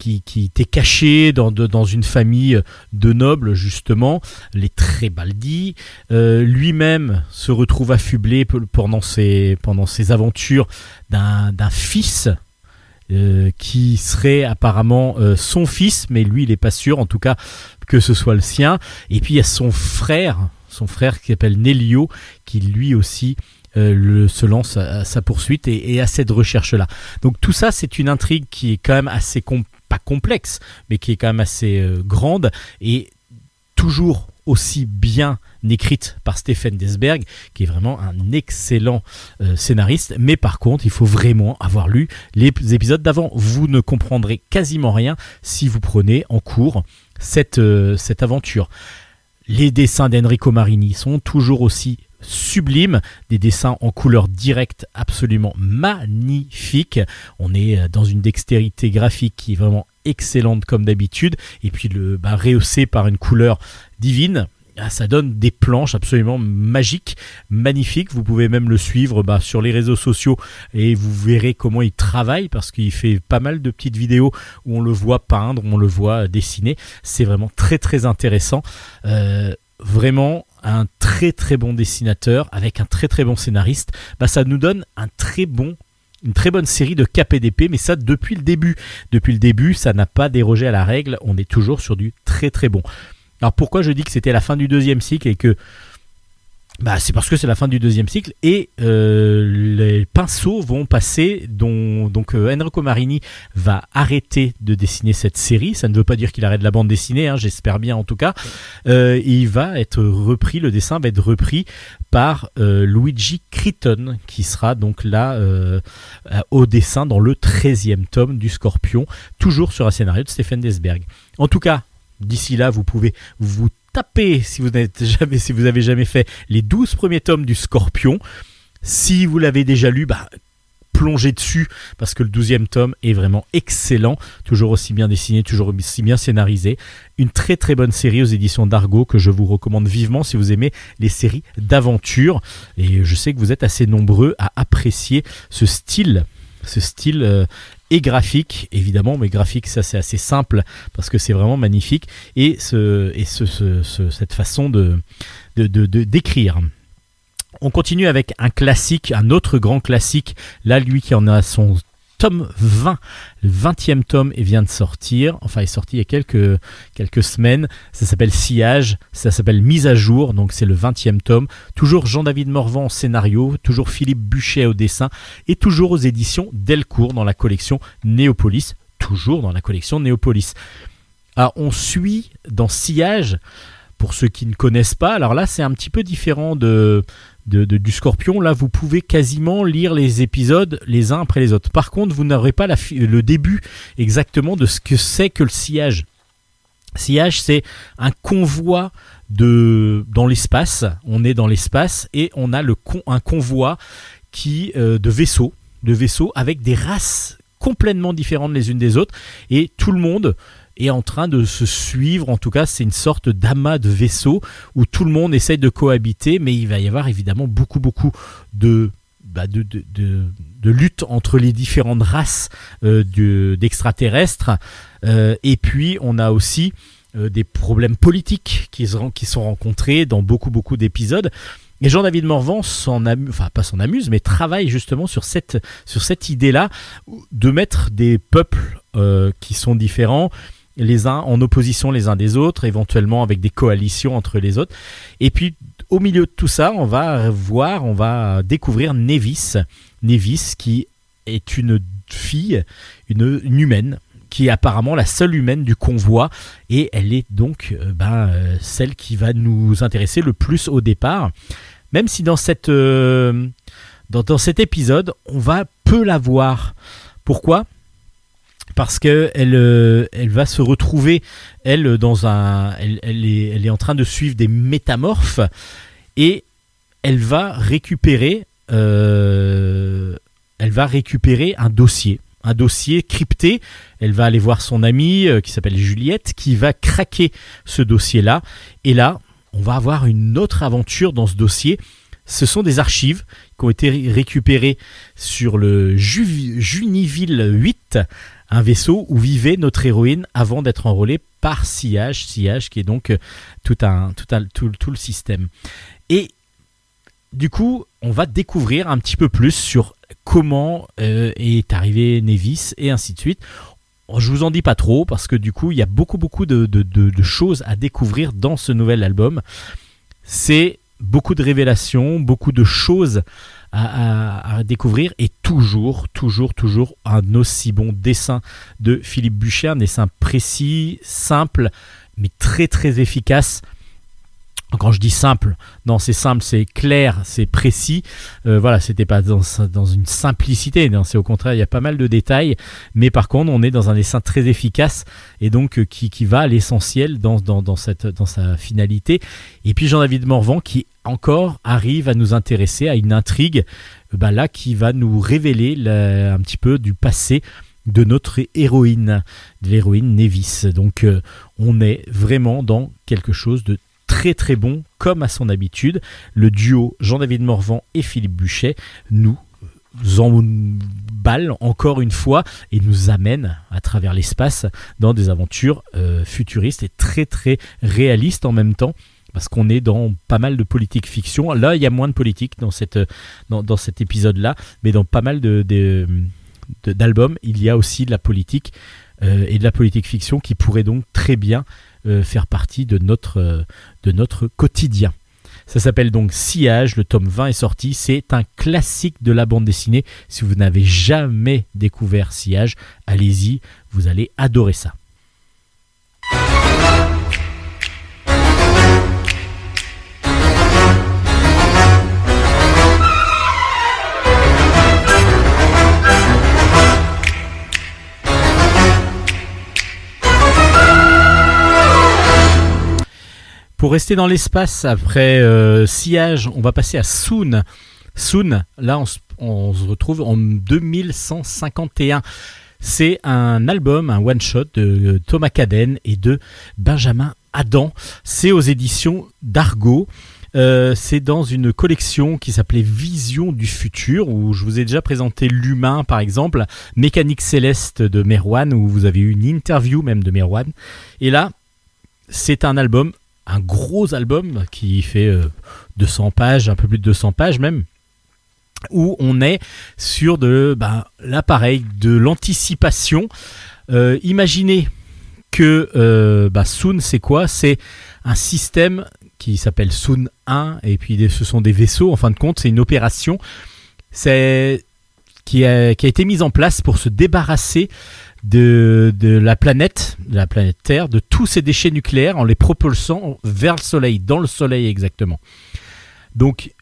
qui, était caché dans, une famille de nobles, justement, les Trébaldi. Euh, Lui-même se retrouve affublé pe- pendant ses, aventures d'un fils. euh, qui serait apparemment euh, son fils, mais lui il n'est pas sûr en tout cas que ce soit le sien. Et puis il y a son frère, son frère qui s'appelle Nelio, qui lui aussi se lance à, sa poursuite et, et à cette recherche-là. Donc tout ça, c'est une intrigue qui est quand même assez com- pas complexe, mais qui est quand même assez euh, grande et toujours aussi bien écrite par Stephen Desberg, qui est vraiment un excellent euh, scénariste. Mais par contre, il faut vraiment avoir lu les épisodes d'avant. Vous ne comprendrez quasiment rien si vous prenez en cours cette, euh, cette aventure. Les dessins d'Enrico Marini sont toujours aussi sublime, des dessins en couleur directe absolument magnifiques. On est dans une dextérité graphique qui est vraiment excellente comme d'habitude, et puis le bah, rehaussé par une couleur divine. Ah, ça donne des planches absolument magiques, magnifiques. Vous pouvez même le suivre bah, sur les réseaux sociaux et vous verrez comment il travaille parce qu'il fait pas mal de petites vidéos où on le voit peindre, on le voit dessiner. C'est vraiment très très intéressant. Euh, vraiment un très très bon dessinateur avec un très très bon scénariste. Bah, ça nous donne un très bon une très bonne série de KPDP, mais ça depuis le début. Depuis le début, ça n'a pas dérogé à la règle, on est toujours sur du très très bon. Alors pourquoi je dis que c'était la fin du deuxième cycle et que bah, c'est parce que c'est la fin du deuxième cycle et euh, les pinceaux vont passer. Donc euh, Enrico Marini va arrêter de dessiner cette série. Ça ne veut pas dire qu'il arrête la bande dessinée, hein, j'espère bien en tout cas. Euh, il va être repris, le dessin va être repris par Luigi Criton, qui sera donc là au dessin dans le 13e tome du Scorpion, toujours sur un scénario de Stephen Desberg. En tout cas, D'ici là, vous pouvez vous taper, si vous n'êtes jamais, si vous avez jamais fait, les 12 premiers tomes du Scorpion. Si vous l'avez déjà lu, bah, plongez dessus parce que le 12e tome est vraiment excellent, toujours aussi bien dessiné, toujours aussi bien scénarisé. Une très très bonne série aux éditions d'Argo que je vous recommande vivement si vous aimez les séries d'aventure. Et je sais que vous êtes assez nombreux à apprécier ce style ce style euh, et graphique, évidemment, mais graphique, ça c'est assez simple parce que c'est vraiment magnifique, et, ce, et ce, cette façon de, d'écrire. On continue avec un classique, un autre grand classique, là lui qui en a son tome 20. Le 20e tome vient de sortir. Enfin, il est sorti il y a quelques, semaines. Ça s'appelle Sillage. Ça s'appelle Mise à jour. Donc, c'est le 20e tome. Toujours Jean-David Morvan au scénario. Toujours Philippe Buchet au dessin. Et toujours aux éditions Delcourt dans la collection Néopolis. Toujours dans la collection Néopolis. Alors, on suit dans Sillage pour ceux qui ne connaissent pas, alors là c'est un petit peu différent de, du Scorpion. Là, vous pouvez quasiment lire les épisodes les uns après les autres. Par contre, vous n'aurez pas le début exactement de ce que c'est que le sillage. Sillage, c'est un convoi de dans l'espace. On est dans l'espace et on a le un convoi qui euh, de vaisseaux, de vaisseaux avec des races complètement différentes les unes des autres et tout le monde est en train de se suivre. En tout cas, c'est une sorte d'amas de vaisseaux où tout le monde essaye de cohabiter, mais il va y avoir évidemment beaucoup, beaucoup de, bah, de, lutte entre les différentes races euh, d'extraterrestres. Euh, et puis, on a aussi euh, des problèmes politiques qui, sont rencontrés dans beaucoup, beaucoup d'épisodes. Et Jean-David Morvan s'en amuse, enfin pas s'en amuse, mais travaille justement sur cette, sur cette idée-là de mettre des peuples qui sont différents, les uns en opposition les uns des autres, éventuellement avec des coalitions entre les autres. Et puis au milieu de tout ça, on va voir, on va découvrir Nevis. Nevis qui est une fille, une, humaine, qui est apparemment la seule humaine du convoi et elle est donc euh, ben, euh, celle qui va nous intéresser le plus au départ. Même si dans, cette, euh, dans, dans, cet épisode, on va peu la voir. Pourquoi? Parce que euh, elle va se retrouver elle dans un elle, est, elle est en train de suivre des métamorphes et elle va récupérer euh, elle va récupérer un dossier un dossier crypté. Elle va aller voir son amie euh, qui s'appelle Juliette qui va craquer ce dossier là et là on va avoir une autre aventure dans ce dossier. Ce sont des archives qui ont été récupérées sur le Juniville 8 un vaisseau où vivait notre héroïne avant d'être enrôlée par Sillage, Sillage qui est donc euh, tout, un, tout, le système. Et du coup, on va découvrir un petit peu plus sur comment euh, est arrivé Nevis et ainsi de suite. Je vous en dis pas trop parce que du coup, il y a beaucoup beaucoup de choses à découvrir dans ce nouvel album. C'est beaucoup de révélations, beaucoup de choses à, découvrir et toujours, toujours, toujours un aussi bon dessin de Philippe Bucher, un dessin précis, simple, mais très très efficace. Quand je dis simple, non, c'est simple, c'est clair, c'est précis. Euh, voilà, c'était pas dans, une simplicité, non, c'est au contraire, il y a pas mal de détails. Mais par contre, on est dans un dessin très efficace et donc euh, qui, va à l'essentiel dans sa finalité. Et puis Jean-David Morvan qui encore arrive à nous intéresser à une intrigue euh, bah, là qui va nous révéler un petit peu du passé de notre héroïne, de l'héroïne Nevis. Donc on est vraiment dans quelque chose de très très bon, comme à son habitude. Le duo Jean-David Morvan et Philippe Buchet nous emballe encore une fois et nous amène à travers l'espace dans des aventures euh, futuristes et très très réalistes en même temps parce qu'on est dans pas mal de politique fiction. Là, il y a moins de politique dans, cette, dans, cet épisode-là, mais dans pas mal d'albums, il y a aussi de la politique euh, et de la politique fiction qui pourrait donc très bien euh, faire partie de notre, euh, de notre quotidien. Ça s'appelle donc Sillage, le tome 20 est sorti, c'est un classique de la bande dessinée. Si vous n'avez jamais découvert Sillage, allez-y, vous allez adorer ça. Pour rester dans l'espace, après euh, Sillage, on va passer à Soon. Soon, là, on, se retrouve en 2151. C'est un album, un one-shot de Thomas Caden et de Benjamin Adam. C'est aux éditions d'Argo. Euh, c'est dans une collection qui s'appelait Vision du futur, où je vous ai déjà présenté l'humain, par exemple, Mécanique céleste de Merwan, où vous avez eu une interview même de Merwan. Et là, c'est un album un gros album qui fait 200 euh, pages, un peu plus de 200 pages même, où on est sur de ben, l'appareil de l'anticipation. Euh, imaginez que euh, bah, Soon, c'est quoi? C'est un système qui s'appelle Soon 1, et puis ce sont des vaisseaux, en fin de compte, c'est une opération c'est, qui a été mise en place pour se débarrasser de, la planète, de la planète Terre, de tous ces déchets nucléaires en les propulsant vers le Soleil, dans le Soleil exactement. Donc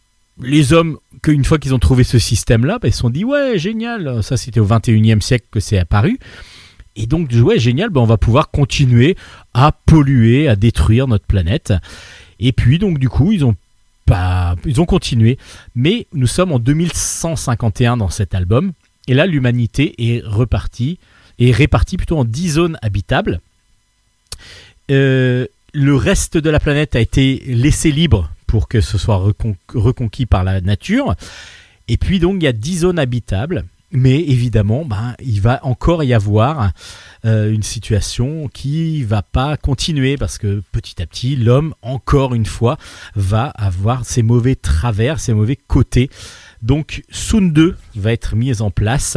les hommes, qu'une fois qu'ils ont trouvé ce système-là, bah, ils se sont dit ouais génial, ça c'était au 21e siècle que c'est apparu. Et donc ouais génial, bah, on va pouvoir continuer à polluer, à détruire notre planète. Et puis donc du coup ils ont ils ont continué. Mais nous sommes en 2151 dans cet album. Et là l'humanité est repartie est réparti plutôt en 10 zones habitables. Euh, le reste de la planète a été laissé libre pour que ce soit reconquis par la nature. Et puis donc il y a 10 zones habitables. Mais évidemment, ben, il va encore y avoir euh, une situation qui va pas continuer parce que petit à petit, l'homme, encore une fois, va avoir ses mauvais travers, ses mauvais côtés. Donc Soon 2 va être mis en place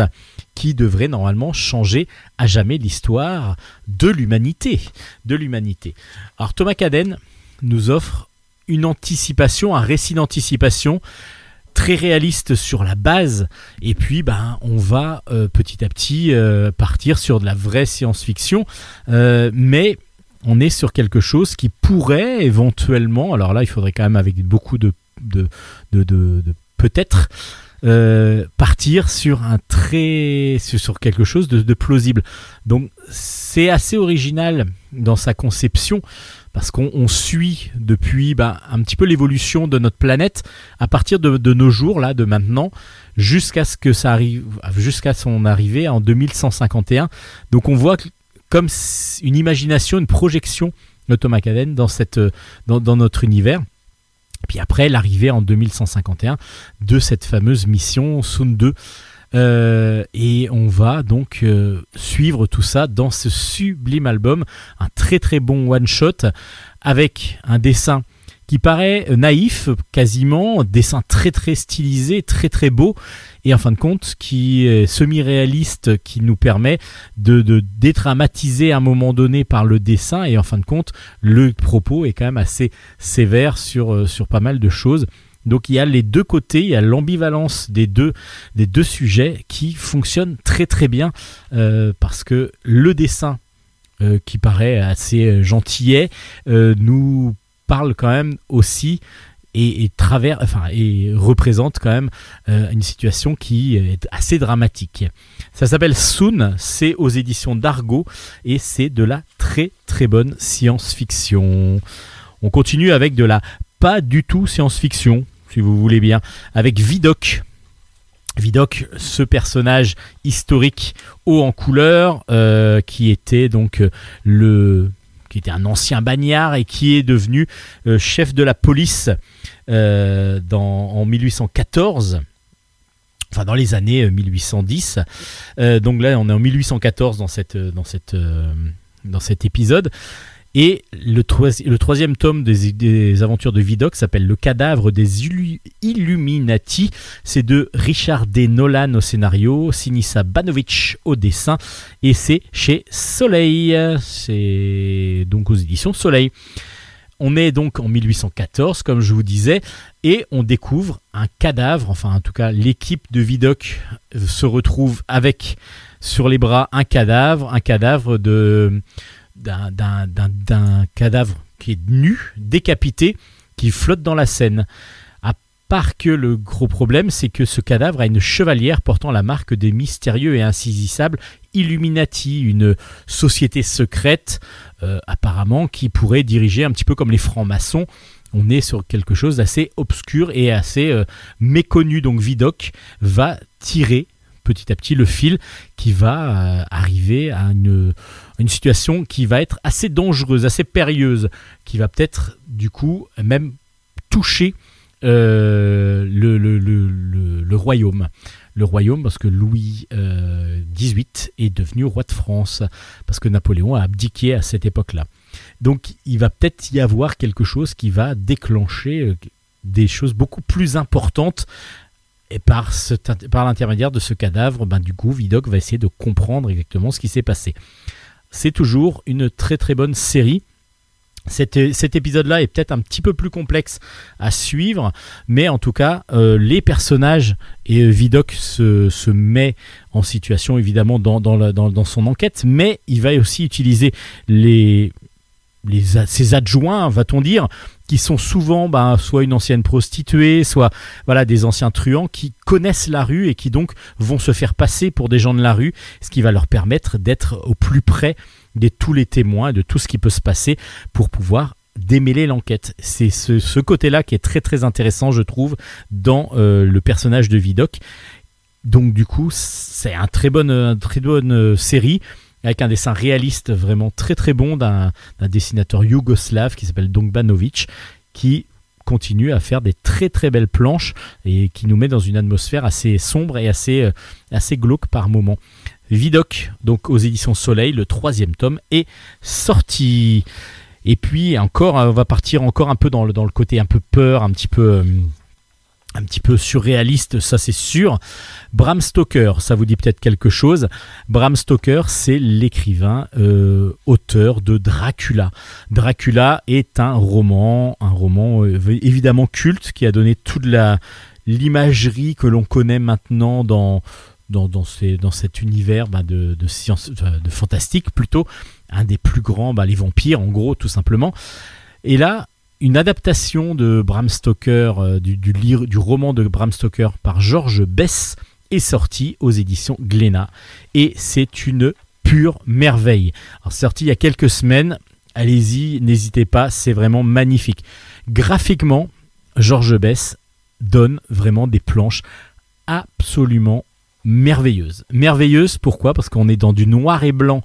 qui devrait normalement changer à jamais l'histoire de l'humanité. De l'humanité. Alors Thomas Caden nous offre une anticipation, un récit d'anticipation très réaliste sur la base et puis ben on va euh, petit à petit euh, partir sur de la vraie science-fiction euh, mais on est sur quelque chose qui pourrait éventuellement alors là il faudrait quand même avec beaucoup de, de, de, de peut-être euh, partir sur un très sur quelque chose de, plausible. Donc c'est assez original dans sa conception parce qu'on suit depuis bah, un petit peu l'évolution de notre planète à partir de, nos jours là, de maintenant, jusqu'à ce que ça arrive, jusqu'à son arrivée en 2151. Donc on voit comme une imagination, une projection de Thomas Caden dans cette dans, dans notre univers. Puis après, l'arrivée en 2151 de cette fameuse mission Sound 2. Euh, et on va donc euh, suivre tout ça dans ce sublime album, un très très bon one shot avec un dessin qui paraît naïf quasiment, dessin très très stylisé, très très beau, et en fin de compte qui est semi-réaliste, qui nous permet de, dédramatiser à un moment donné par le dessin, et en fin de compte le propos est quand même assez sévère sur, euh, sur pas mal de choses. Donc il y a les deux côtés, il y a l'ambivalence des deux, des deux sujets qui fonctionnent très très bien euh, parce que le dessin euh, qui paraît assez gentillet nous parle quand même aussi et, et enfin, et représente quand même euh, une situation qui est assez dramatique. Ça s'appelle Soon, c'est aux éditions d'Argo et c'est de la très très bonne science-fiction. On continue avec de la pas du tout science-fiction, si vous voulez bien, avec Vidocq. Vidocq, ce personnage historique haut en couleur, euh, qui était donc le qui était un ancien bagnard et qui est devenu euh, chef de la police euh, dans, en 1814 enfin dans les années euh, 1810. Euh, donc là, on est en 1814 dans, cette, dans, cette, dans cet épisode. Et le, troi- le troisième tome des, aventures de Vidocq s'appelle Le cadavre des Illu- Illuminati. C'est de Richard D. Nolan au scénario, Sinisa Banovic au dessin, et c'est chez Soleil. C'est donc aux éditions Soleil. On est donc en 1814, comme je vous disais, et on découvre un cadavre, enfin en tout cas l'équipe de Vidocq euh, se retrouve avec sur les bras un cadavre, un cadavre de d'un- cadavre qui est nu, décapité, qui flotte dans la Seine. À part que le gros problème, c'est que ce cadavre a une chevalière portant la marque des mystérieux et insaisissables Illuminati, une société secrète euh, apparemment qui pourrait diriger un petit peu comme les francs-maçons. On est sur quelque chose d'assez obscur et assez euh, méconnu. Donc Vidocq va tirer petit à petit le fil qui va euh, arriver à une, une situation qui va être assez dangereuse, assez périlleuse, qui va peut-être du coup même toucher euh, le, royaume. Le royaume parce que Louis euh, XVIII est devenu roi de France, parce que Napoléon a abdiqué à cette époque-là. Donc il va peut-être y avoir quelque chose qui va déclencher euh, des choses beaucoup plus importantes. Et par, par l'intermédiaire de ce cadavre, ben, du coup, Vidocq va essayer de comprendre exactement ce qui s'est passé. C'est toujours une très très bonne série. Cet, épisode-là est peut-être un petit peu plus complexe à suivre, mais en tout cas, euh, les personnages et euh, Vidocq se, se met en situation évidemment dans son enquête, mais il va aussi utiliser les, les, adjoints, va-t-on dire, qui sont souvent ben, soit une ancienne prostituée, soit voilà des anciens truands qui connaissent la rue et qui donc vont se faire passer pour des gens de la rue, ce qui va leur permettre d'être au plus près de tous les témoins, de tout ce qui peut se passer pour pouvoir démêler l'enquête. C'est ce, ce côté-là qui est très très intéressant, je trouve, dans euh, le personnage de Vidocq. Donc du coup, c'est un très bonne, une très bonne euh, série avec un dessin réaliste vraiment très très bon d'un dessinateur yougoslave qui s'appelle Dongbanovic, qui continue à faire des très très belles planches et qui nous met dans une atmosphère assez sombre et assez, euh, glauque par moments. Vidocq, donc aux éditions Soleil, le troisième tome est sorti. Et puis encore, on va partir encore un peu dans le, dans le côté un peu peur, un petit peu, euh, un petit peu surréaliste, ça c'est sûr. Bram Stoker, ça vous dit peut-être quelque chose. Bram Stoker, c'est l'écrivain, euh, auteur de Dracula. Dracula est un roman, un roman euh, évidemment culte qui a donné toute la l'imagerie que l'on connaît maintenant dans dans, dans, cet univers bah, de, science, enfin, de fantastique plutôt, un des plus grands, bah, les vampires en gros tout simplement. Et là, une adaptation de Bram Stoker, euh, du, roman de Bram Stoker par Georges Bess est sortie aux éditions Glénat. Et c'est une pure merveille. Alors, c'est sorti il y a quelques semaines. Allez-y, n'hésitez pas, c'est vraiment magnifique. Graphiquement, Georges Bess donne vraiment des planches absolument merveilleuses. Merveilleuses, pourquoi? Parce qu'on est dans du noir et blanc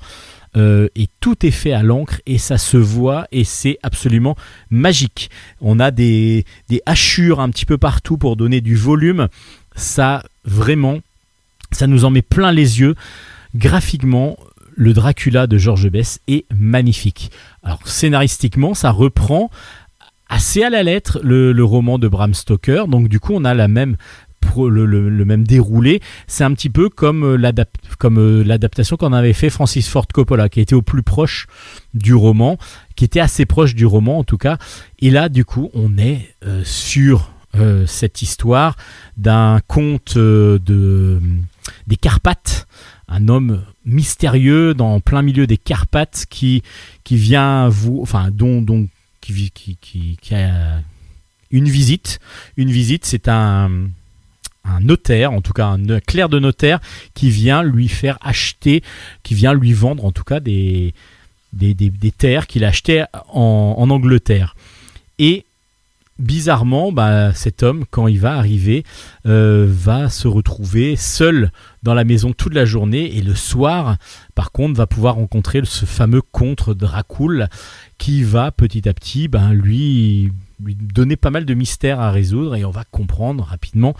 euh, et tout est fait à l'encre et ça se voit et c'est absolument magique. On a des, des hachures un petit peu partout pour donner du volume. Ça, vraiment, ça nous en met plein les yeux. Graphiquement, le Dracula de Georges Bess est magnifique. Alors, scénaristiquement, ça reprend assez à la lettre le, le roman de Bram Stoker. Donc, du coup, on a la même le, même déroulé. C'est un petit peu comme euh, euh, l'adaptation qu'en avait fait Francis Ford Coppola, qui était au plus proche du roman, qui était assez proche du roman en tout cas. Et là, du coup, on est euh, sur cette histoire d'un conte de des Carpates, un homme mystérieux dans plein milieu des Carpates qui qui vient vous, enfin dont qui, qui- qui a une visite. Une visite, c'est un, un notaire, en tout cas un clerc de notaire, qui vient lui faire acheter, qui vient lui vendre en tout cas des, terres qu'il a achetées en, en Angleterre. Et bizarrement, bah, cet homme, quand il va arriver, euh, va se retrouver seul dans la maison toute la journée et le soir, par contre, va pouvoir rencontrer ce fameux contre Dracul qui va petit à petit ben, lui, lui donner pas mal de mystères à résoudre et on va comprendre rapidement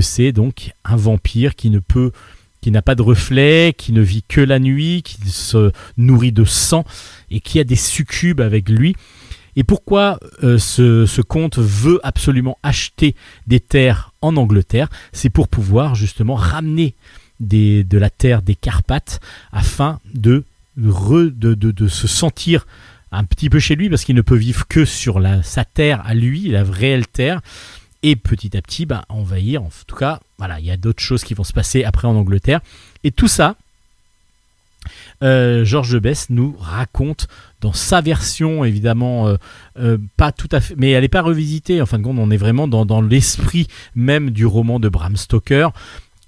c'est donc un vampire qui ne peut qui n'a pas de reflet, qui ne vit que la nuit, qui se nourrit de sang et qui a des succubes avec lui. Et pourquoi euh, ce, ce comte veut absolument acheter des terres en Angleterre? C'est pour pouvoir justement ramener des, de la terre des Carpates afin de, re- de, de- de se sentir un petit peu chez lui parce qu'il ne peut vivre que sur sa terre à lui, la réelle terre. Et petit à petit, bah, envahir. En tout cas, voilà, il y a d'autres choses qui vont se passer après en Angleterre. Et tout ça, euh, Georges Bess nous raconte dans sa version, évidemment, euh, euh, pas tout à fait, mais elle n'est pas revisitée. En fin de compte, on est vraiment dans, l'esprit même du roman de Bram Stoker,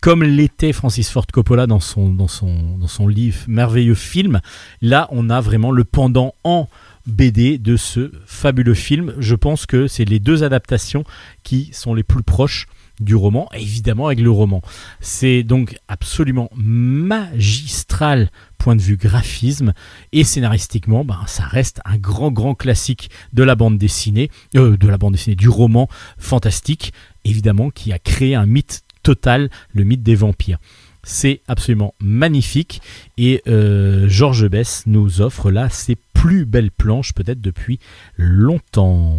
comme l'était Francis Ford Coppola dans dans son livre merveilleux film. Là, on a vraiment le pendant en BD de ce fabuleux film. Je pense que c'est les deux adaptations qui sont les plus proches du roman, évidemment avec le roman. C'est donc absolument magistral point de vue graphisme et scénaristiquement, ben, ça reste un grand grand classique de la bande dessinée, euh, de la bande dessinée, du roman fantastique, évidemment qui a créé un mythe total, le mythe des vampires. C'est absolument magnifique et euh, Georges Bess nous offre là ses plus belles planches peut-être depuis longtemps.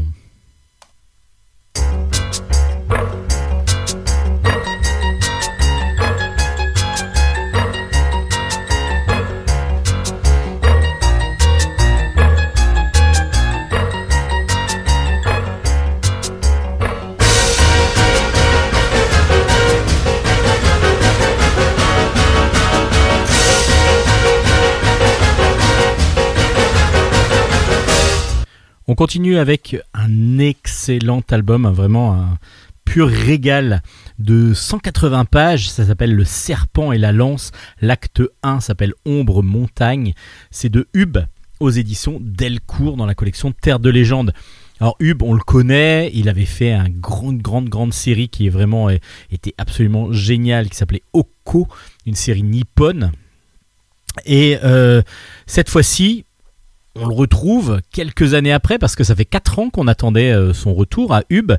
Continue avec un excellent album, vraiment un pur régal de 180 pages. Ça s'appelle Le Serpent et la Lance. L'acte 1 s'appelle Ombre Montagne. C'est de Hub aux éditions Delcourt dans la collection Terre de légende. Alors Hub, on le connaît, il avait fait une grande, grande, grande série qui est vraiment euh, était absolument géniale, qui s'appelait Oko, une série nippone. Et euh, cette fois-ci, on le retrouve quelques années après, parce que ça fait 4 ans qu'on attendait euh, son retour à Hub.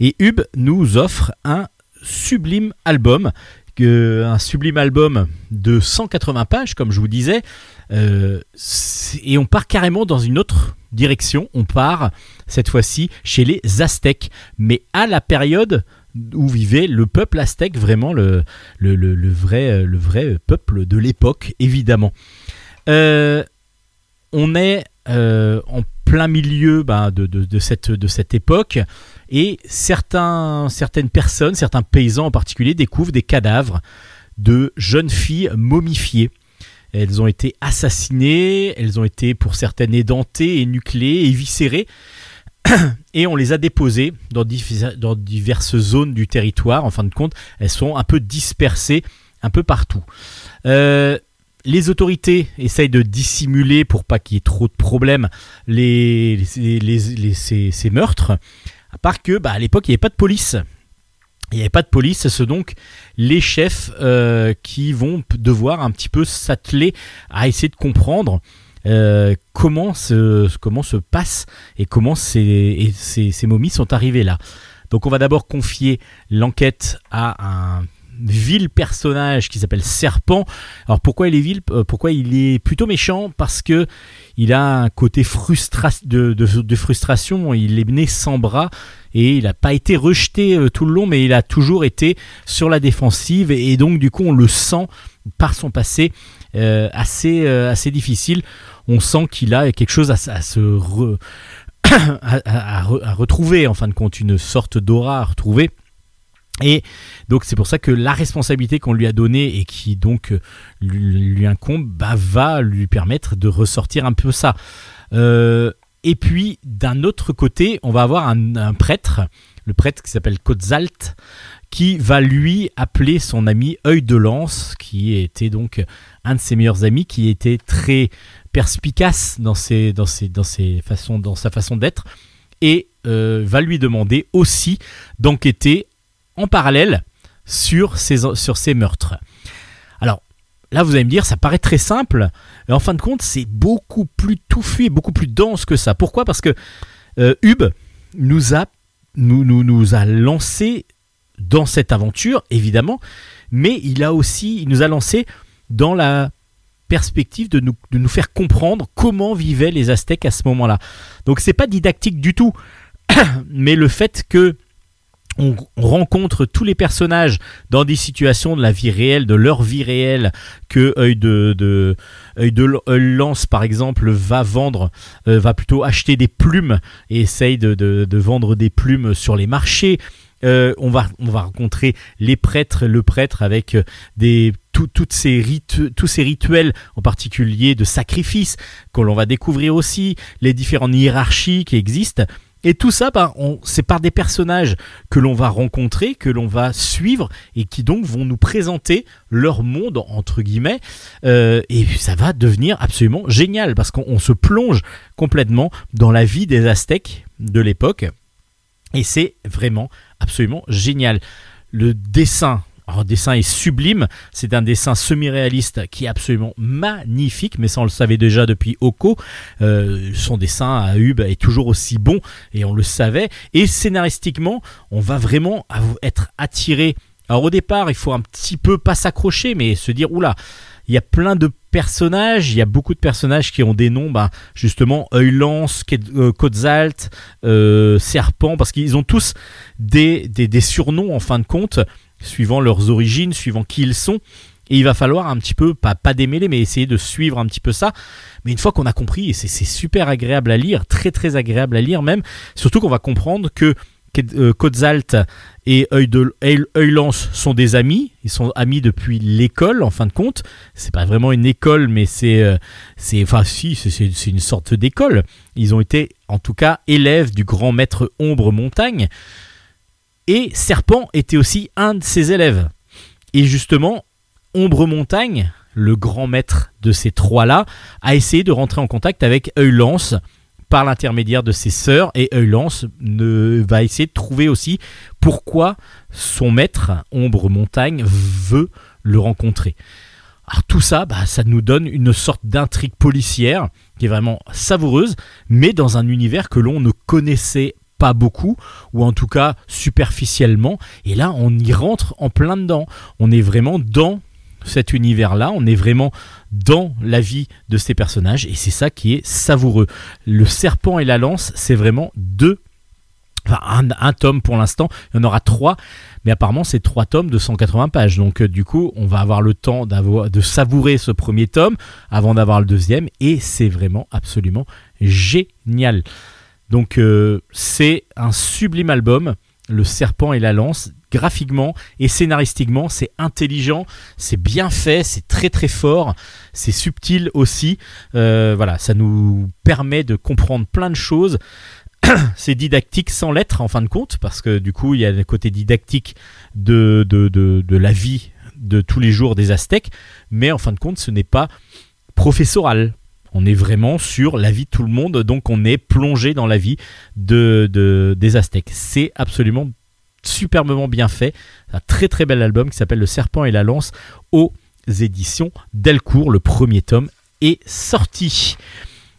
Et Hub nous offre un sublime album, un sublime album de 180 pages, comme je vous disais. Euh, et on part carrément dans une autre direction. On part cette fois-ci chez les Aztèques, mais à la période où vivait le peuple aztèque, vraiment le vrai, le vrai peuple de l'époque, évidemment. Euh, on est euh, en plein milieu ben, de, cette, époque et certaines personnes, certains paysans en particulier, découvrent des cadavres de jeunes filles momifiées. Elles ont été assassinées, elles ont été pour certaines édentées, énuclées, éviscérées, et on les a déposées dans diverses zones du territoire. En fin de compte, elles sont un peu dispersées un peu partout. Euh, les autorités essayent de dissimuler pour pas qu'il y ait trop de problèmes ces, meurtres, à part que bah, à l'époque il n'y avait pas de police. Il n'y avait pas de police, c'est donc les chefs euh, qui vont devoir un petit peu s'atteler à essayer de comprendre euh, comment, se, comment se passe et comment ces momies sont arrivées là. Donc on va d'abord confier l'enquête à un vil personnage qui s'appelle Serpent. Alors pourquoi il est vil Euh, Pourquoi il est plutôt méchant? Parce que il a un côté de, frustration. Il est né sans bras et il n'a pas été rejeté euh, tout le long, mais il a toujours été sur la défensive et, donc du coup on le sent par son passé euh, assez assez difficile. On sent qu'il a quelque chose à, se re- à- à retrouver en fin de compte, une sorte d'aura à retrouver. Et donc c'est pour ça que la responsabilité qu'on lui a donnée et qui donc euh, lui, incombe bah, va lui permettre de ressortir un peu ça. Euh, Et puis d'un autre côté, on va avoir un, prêtre, le prêtre qui s'appelle Kotzalt, qui va lui appeler son ami œil de lance, qui était donc un de ses meilleurs amis, qui était très perspicace dans sa façon d'être, et euh, va lui demander aussi d'enquêter en parallèle sur ces, meurtres. Alors, là, vous allez me dire, ça paraît très simple, mais en fin de compte, c'est beaucoup plus touffu et beaucoup plus dense que ça. Pourquoi? Parce que euh, Hub nous a, nous, lancé dans cette aventure, évidemment, mais il a aussi, il nous a lancé dans la perspective de nous, de nous faire comprendre comment vivaient les Aztèques à ce moment-là. Donc c'est pas didactique du tout, mais le fait que on rencontre tous les personnages dans des situations de la vie réelle, de leur vie réelle, que œil de, de œil de lance par exemple va vendre, euh, va plutôt acheter des plumes et essaye de, de, de vendre des plumes sur les marchés. Euh, on, va, on va rencontrer les prêtres, le prêtre avec euh, des, tout- toutes ces ritu- tous ces rituels, en particulier de sacrifice, que l'on va découvrir aussi, les différentes hiérarchies qui existent. Et tout ça, on- c'est par des personnages que l'on va rencontrer, que l'on va suivre, et qui donc vont nous présenter leur monde, entre guillemets. Euh, et ça va devenir absolument génial, parce qu'on on se plonge complètement dans la vie des Aztèques de l'époque. Et c'est vraiment absolument génial. Le dessin, alors, dessin est sublime. C'est un dessin semi-réaliste qui est absolument magnifique, mais ça on le savait déjà depuis Oko. Euh, son dessin à Hub est toujours aussi bon et on le savait. Et scénaristiquement, on va vraiment être attiré. Alors au départ, il faut un petit peu pas s'accrocher, mais se dire oula, il y a plein de personnages, il y a beaucoup de personnages qui ont des noms, bah, justement, œil lance, Ked- euh, Kotzalt, euh, serpent, parce qu'ils ont tous des, des, des surnoms en fin de compte, suivant leurs origines, suivant qui ils sont. Et il va falloir un petit peu, pas, pas démêler, mais essayer de suivre un petit peu ça. Mais une fois qu'on a compris, et c'est super agréable à lire, très très agréable à lire même, surtout qu'on va comprendre que Ked- euh, Kotzalt et œil, de, œil, œil lance sont des amis, ils sont amis depuis l'école en fin de compte. C'est pas vraiment une école, mais c'est, euh, enfin si, c'est une sorte d'école. Ils ont été en tout cas élèves du grand maître Ombre Montagne. Et Serpent était aussi un de ses élèves. Et justement, Ombre Montagne, le grand maître de ces trois-là, a essayé de rentrer en contact avec œil lance par l'intermédiaire de ses sœurs et œil lance ne va essayer de trouver aussi pourquoi son maître Ombre Montagne veut le rencontrer. Alors tout ça, bah, ça nous donne une sorte d'intrigue policière qui est vraiment savoureuse, mais dans un univers que l'on ne connaissait pas beaucoup, ou en tout cas superficiellement. Et là, on y rentre en plein dedans. On est vraiment dans cet univers-là, on est vraiment dans la vie de ces personnages, et c'est ça qui est savoureux. Le serpent et la lance, c'est vraiment deux Enfin, un, tome pour l'instant, il y en aura trois, mais apparemment c'est trois tomes de 180 pages. Donc euh, du coup, on va avoir le temps de savourer ce premier tome avant d'avoir le deuxième, et c'est vraiment absolument génial. Donc euh, c'est un sublime album, Le Serpent et la Lance. Graphiquement et scénaristiquement, c'est intelligent, c'est bien fait, c'est très très fort, c'est subtil aussi. Euh, voilà, ça nous permet de comprendre plein de choses c'est didactique sans l'être en fin de compte, parce que du coup il y a le côté didactique de la vie de tous les jours des Aztèques, mais en fin de compte ce n'est pas professoral. On est vraiment sur la vie de tout le monde, donc on est plongé dans la vie de, de- des Aztèques. C'est absolument superbement bien fait. Un très très bel album qui s'appelle Le Serpent et la Lance aux éditions Delcourt. Le premier tome est sorti.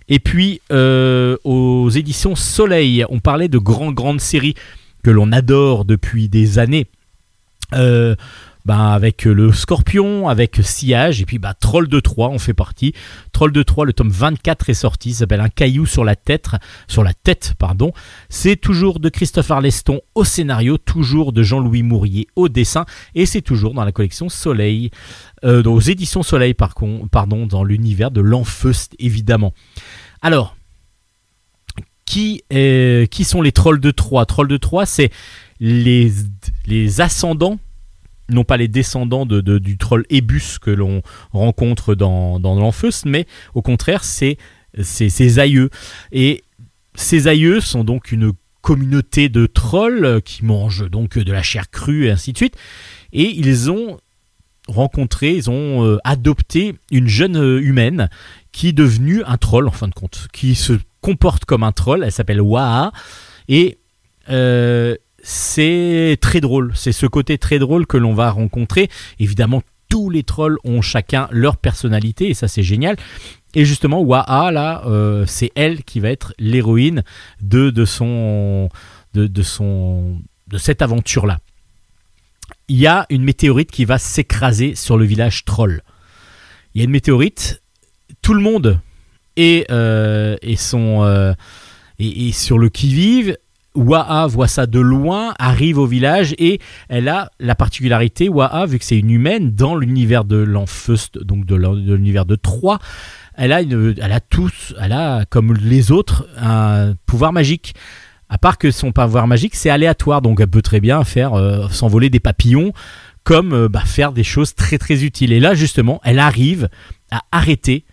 Et puis euh, aux éditions Soleil, on parlait de grandes grandes séries que l'on adore depuis des années. Euh, ben, avec le Scorpion, avec Sillage, et puis bah, Troll de 3 on fait partie. Troll de 3, le tome 24 est sorti, s'appelle Un caillou sur la tête, sur la tête, pardon. C'est toujours de Christophe Arleston au scénario, toujours de Jean-Louis Mourier au dessin, et c'est toujours dans la collection Soleil, euh, aux éditions Soleil par pardon, dans l'univers de l'Enfeust évidemment. Alors, qui, qui sont les trolls de Troie? Trolls de Troie, c'est les, les ascendants, non pas les descendants de, du troll Ebus que l'on rencontre dans, dans l'Enfeust, mais au contraire, c'est ses aïeux. Et Ses aïeux sont donc une communauté de trolls qui mangent donc de la chair crue et ainsi de suite. Et ils ont rencontré, ils ont euh, adopté une jeune euh, humaine qui est devenue un troll en fin de compte, qui se comporte comme un troll. Elle s'appelle Waha et euh, c'est très drôle. C'est ce côté très drôle que l'on va rencontrer. Évidemment, tous les trolls ont chacun leur personnalité et ça c'est génial. Et justement, Waha, là, euh, c'est elle qui va être l'héroïne de, cette aventure-là. Il y a une météorite qui va s'écraser sur le village troll. Il y a une météorite, tout le monde est, euh, euh, sur le qui-vive. Waha voit ça de loin, arrive au village et elle a la particularité, Waha, vu que c'est une humaine, dans l'univers de l'Enfeust, donc de l'un- de l'univers de Troie, elle a, une, elle a tous, elle a, comme les autres, un pouvoir magique. À part que son pouvoir magique, c'est aléatoire, donc elle peut très bien faire euh, s'envoler des papillons, comme euh, bah, faire des choses très très utiles. Et là, justement, elle arrive à arrêter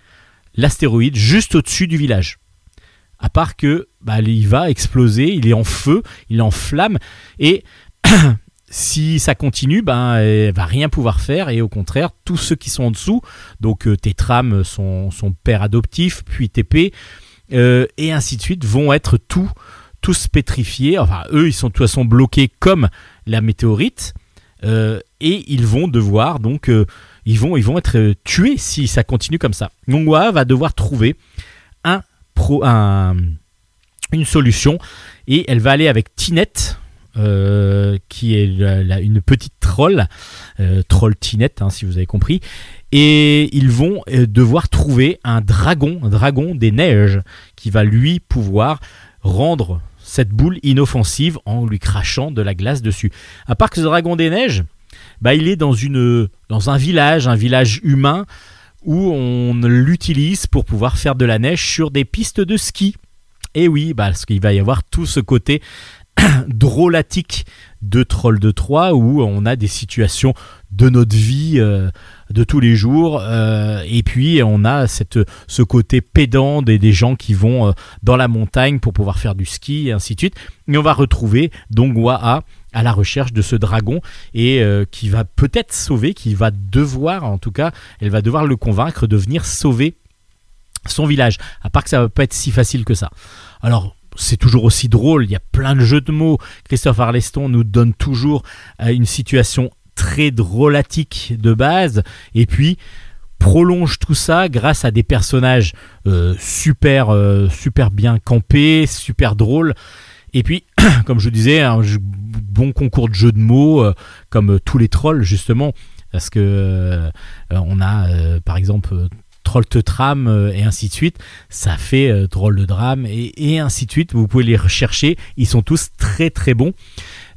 l'astéroïde juste au-dessus du village. À part que bah, va exploser, il est en feu, il est en flamme, et si ça continue, ben, elle va rien pouvoir faire, et au contraire, tous ceux qui sont en dessous, donc euh, Tétram, son, son père adoptif, puis TP, euh, et ainsi de suite, vont être tous pétrifiés. Enfin, eux, ils sont de toute façon bloqués comme la météorite, euh, et ils vont devoir donc, euh, ils vont, ils vont être euh, tués si ça continue comme ça. Nongwa va devoir trouver une solution, et elle va aller avec Tinette. euh, qui est une petite troll, euh, troll Tinette, hein, si vous avez compris, et ils vont euh, devoir trouver un dragon, un dragon des neiges, qui va lui pouvoir rendre cette boule inoffensive en lui crachant de la glace dessus. À part que ce dragon des neiges, bah, il est dans, une, dans un village, un village humain, où on l'utilise pour pouvoir faire de la neige sur des pistes de ski. Et oui, parce qu'il va y avoir tout ce côté drôlatique de Troll de Troie où on a des situations de notre vie euh, de tous les jours euh, et puis on a cette, ce côté pédant des, des gens qui vont euh, dans la montagne pour pouvoir faire du ski et ainsi de suite et on va retrouver donc à la recherche de ce dragon et euh, qui va peut-être sauver, qui va devoir en tout cas, elle va devoir le convaincre de venir sauver son village. À part que ça va pas être si facile que ça. Alors c'est toujours aussi drôle, il y a plein de jeux de mots. Christophe Arleston nous donne toujours euh, une situation très drôlatique de base, et puis prolonge tout ça grâce à des personnages euh, super, super bien campés, super drôles. Et puis, comme je disais, un jeu- bon concours de jeux de mots, euh, comme tous les trolls, justement, parce que euh, on a, euh, par exemple, Troll te trame euh, et ainsi de suite. Ça fait euh, drôle de drame et, et ainsi de suite. Vous pouvez les rechercher. Ils sont tous très très bons.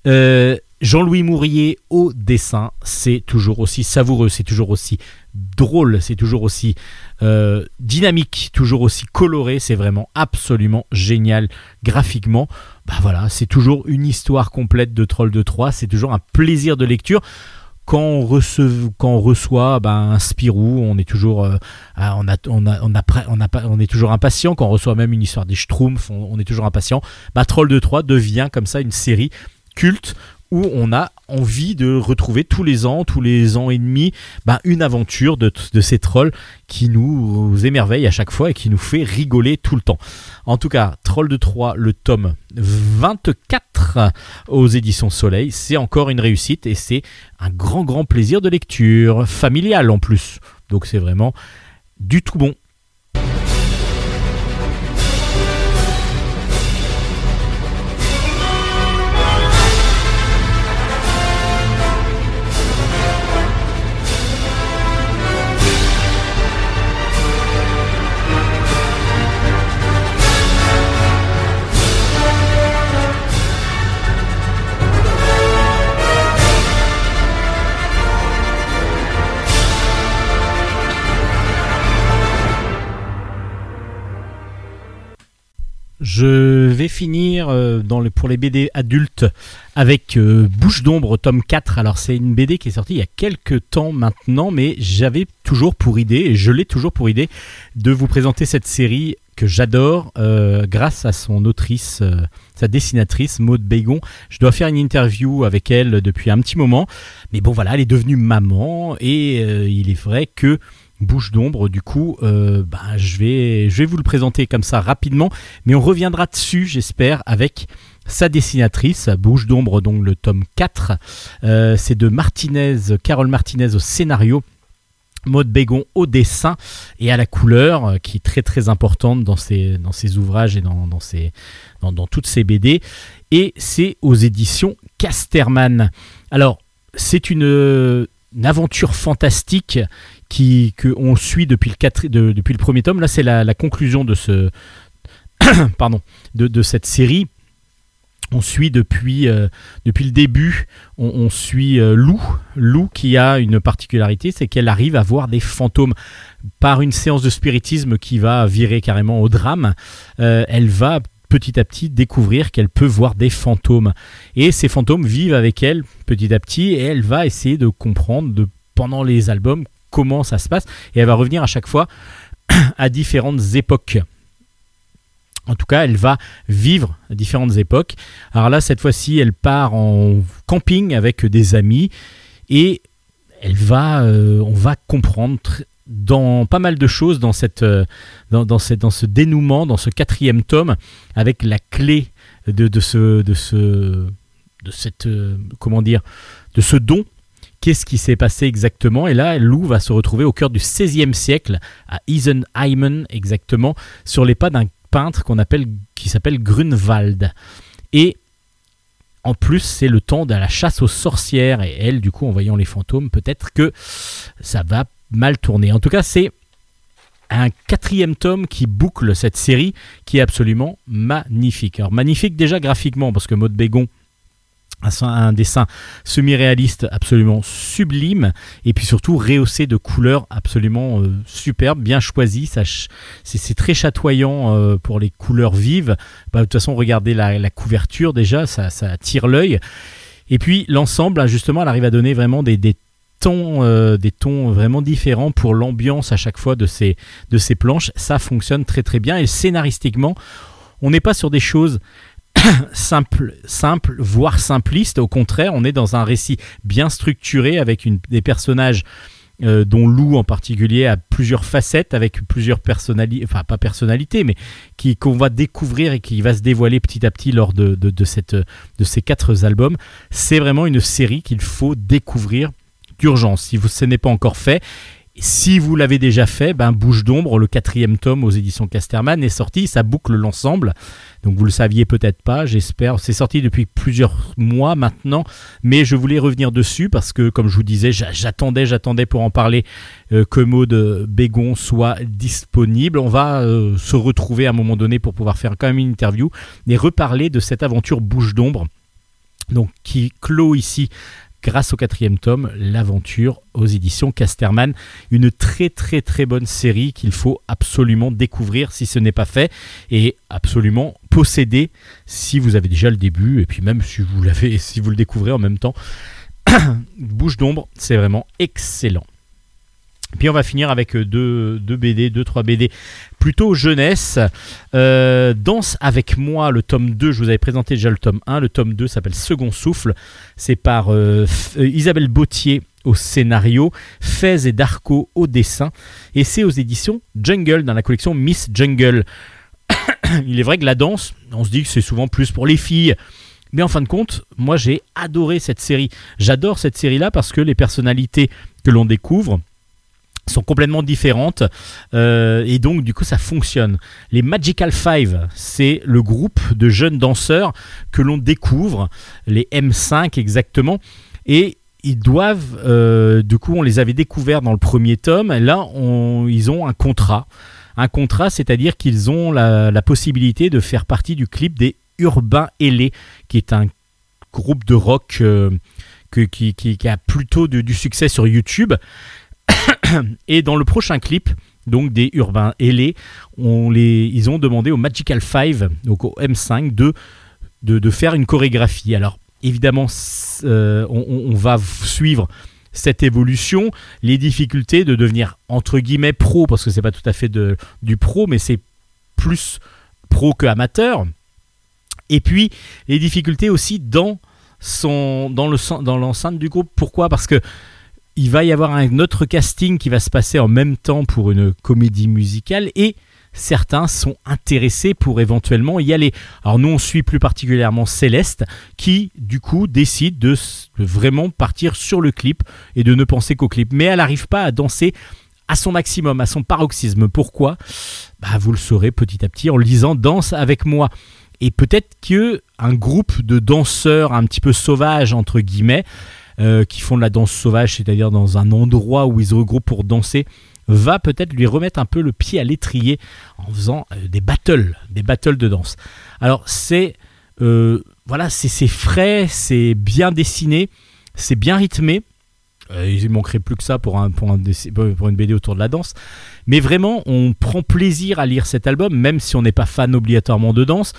Euh, Jean-Louis Mourier au dessin, c'est toujours aussi savoureux, c'est toujours aussi drôle, c'est toujours aussi euh, dynamique, toujours aussi coloré. C'est vraiment absolument génial graphiquement. Bah voilà, c'est toujours une histoire complète de Troll de 3. C'est toujours un plaisir de lecture quand on, reçoit ben, un Spirou, on est toujours, euh, ah, on, a, on, a, on, a on, est toujours impatient. Quand on reçoit même une histoire des Schtroumpfs, on, on est toujours impatient. Bah, Troll de 3 devient comme ça une série culte où on a envie de retrouver tous les ans, tous les ans et demi, ben, une aventure de, de ces trolls qui nous émerveille à chaque fois et qui nous fait rigoler tout le temps. En tout cas, Troll de 3, le tome 24 aux éditions Soleil, c'est encore une réussite et c'est un grand grand plaisir de lecture, familial en plus. Donc c'est vraiment du tout bon. Je vais finir euh, pour les BD adultes avec euh, Bouche d'ombre tome 4. Alors c'est une BD qui est sortie il y a quelques temps maintenant, mais j'avais toujours pour idée, et je l'ai toujours pour idée, de vous présenter cette série que j'adore euh, grâce à son autrice, sa dessinatrice Maude Bégon. Je dois faire une interview avec elle depuis un petit moment, mais bon voilà, elle est devenue maman et il est vrai que Bouche d'ombre, du coup, euh, bah, je, vais, vous le présenter comme ça rapidement, mais on reviendra dessus, j'espère, avec sa dessinatrice, Bouche d'ombre, donc le tome 4. Euh, c'est de Martinez, Carole Martinez au scénario. Maud Bégon au dessin et à la couleur, euh, qui est très très importante dans ses, ouvrages et dans, toutes ses BD. Et c'est aux éditions Casterman. Alors, c'est une aventure fantastique qui que on suit depuis le, quatre- de- depuis le premier tome. Là, c'est la, conclusion de ce pardon de, de cette série. On suit depuis, euh, depuis le début, on, on suit euh, Lou, Lou qui a une particularité, c'est qu'elle arrive à voir des fantômes par une séance de spiritisme qui va virer carrément au drame. euh, elle va petit à petit découvrir qu'elle peut voir des fantômes. Et ces fantômes vivent avec elle petit à petit et elle va essayer de comprendre de, pendant les albums comment ça se passe. Et elle va revenir à chaque fois à différentes époques. En tout cas, elle va vivre à différentes époques. Alors là, cette fois-ci, elle part en camping avec des amis et elle va, euh, on va comprendre dans pas mal de choses euh, dans, ce dénouement, dans ce quatrième tome, avec la clé de, de ce, de ce, de cette, euh, comment dire, de ce don. Qu'est-ce qui s'est passé exactement Et là, Lou va se retrouver au cœur du XVIe siècle, à Isenheimen exactement, sur les pas d'un peintre qui s'appelle Grunwald. Et en plus, c'est le temps de la chasse aux sorcières. Et elle, du coup, en voyant les fantômes, peut-être que ça va mal tourner. En tout cas, c'est un quatrième tome qui boucle cette série qui est absolument magnifique. Magnifique déjà graphiquement parce que Maud Bégon un- dessin semi-réaliste absolument sublime et puis surtout rehaussé de couleurs absolument euh, superbes, bien choisies. C'est très chatoyant euh, pour les couleurs vives. Bah, de toute façon, regardez la, couverture déjà, ça, ça attire l'œil. Et puis l'ensemble, là, justement, elle arrive à donner vraiment des, des tons, euh, des tons vraiment différents pour l'ambiance à chaque fois de ces planches. Ça fonctionne très très bien. Et scénaristiquement, on n'est pas sur des choses simples, simples, voire simplistes. Au contraire, on est dans un récit bien structuré avec des personnages euh, dont Lou en particulier a plusieurs facettes avec plusieurs personnalités, enfin pas personnalités, mais qui qu'on va découvrir et qui va se dévoiler petit à petit lors de ces quatre albums. C'est vraiment une série qu'il faut découvrir d'urgence. Si vous, ce n'est pas encore fait, si vous l'avez déjà fait, ben Bouche d'ombre, le quatrième tome aux éditions Casterman est sorti, ça boucle l'ensemble. Donc vous le saviez peut-être pas, j'espère. C'est sorti depuis plusieurs mois maintenant, mais je voulais revenir dessus parce que, comme je vous disais, j'a- j'attendais, j'attendais pour en parler euh, que Maud Bégon soit disponible. On va euh, se retrouver à un moment donné pour pouvoir faire quand même une interview et reparler de cette aventure Bouche d'ombre, donc qui clôt ici grâce au quatrième tome, l'aventure aux éditions Casterman. Une très très très bonne série qu'il faut absolument découvrir si ce n'est pas fait et absolument posséder si vous avez déjà le début et puis même si vous l'avez si vous le découvrez en même temps. Bouche d'ombre, c'est vraiment excellent. Puis on va finir avec euh, deux, deux BD, deux, trois BD plutôt jeunesse. Euh, Danse avec moi, le tome 2, je vous avais présenté déjà le tome 1. Le tome 2 s'appelle Second Souffle. C'est par euh, Isabelle Bautier au scénario, Fez et Darko au dessin. Et c'est aux éditions Jungle, dans la collection Miss Jungle. Il est vrai que la danse, on se dit que c'est souvent plus pour les filles. Mais en fin de compte, moi j'ai adoré cette série. J'adore cette série-là parce que les personnalités que l'on découvre sont complètement différentes euh, et donc du coup ça fonctionne. Les Magical Five, c'est le groupe de jeunes danseurs que l'on découvre, les M5 exactement, et ils doivent, euh, du coup on les avait découverts dans le premier tome, là ils ont un contrat. Un contrat, c'est-à-dire qu'ils ont la, possibilité de faire partie du clip des Urbains Ailés, qui est un groupe de rock euh, qui, a plutôt du succès sur YouTube. Et dans le prochain clip, donc des urbains ailés, ils ont demandé au Magical 5, donc au M5, de, faire une chorégraphie. Alors évidemment, euh, on, va suivre cette évolution, les difficultés de devenir entre guillemets pro, parce que c'est pas tout à fait du pro, mais c'est plus pro que amateur. Et puis les difficultés aussi dans son dans l'enceinte du groupe. Pourquoi? Parce que il va y avoir un autre casting qui va se passer en même temps pour une comédie musicale et certains sont intéressés pour éventuellement y aller. Alors nous on suit plus particulièrement Céleste qui du coup décide de, vraiment partir sur le clip et de ne penser qu'au clip. Mais elle n'arrive pas à danser à son maximum, à son paroxysme. Pourquoi? Bah, Vous le saurez petit à petit en lisant Danse avec moi. Et peut-être que un groupe de danseurs un petit peu sauvages entre guillemets, euh, qui font de la danse sauvage, c'est-à-dire dans un endroit où ils se regroupent pour danser, va peut-être lui remettre un peu le pied à l'étrier en faisant euh, des battles, des battles de danse. Alors c'est euh, voilà, c'est frais, c'est bien dessiné, c'est bien rythmé. Il manquerait plus que ça pour, un, pour, pour, une BD autour de la danse. Mais vraiment, on prend plaisir à lire cet album, même si on n'est pas fan obligatoirement de danse.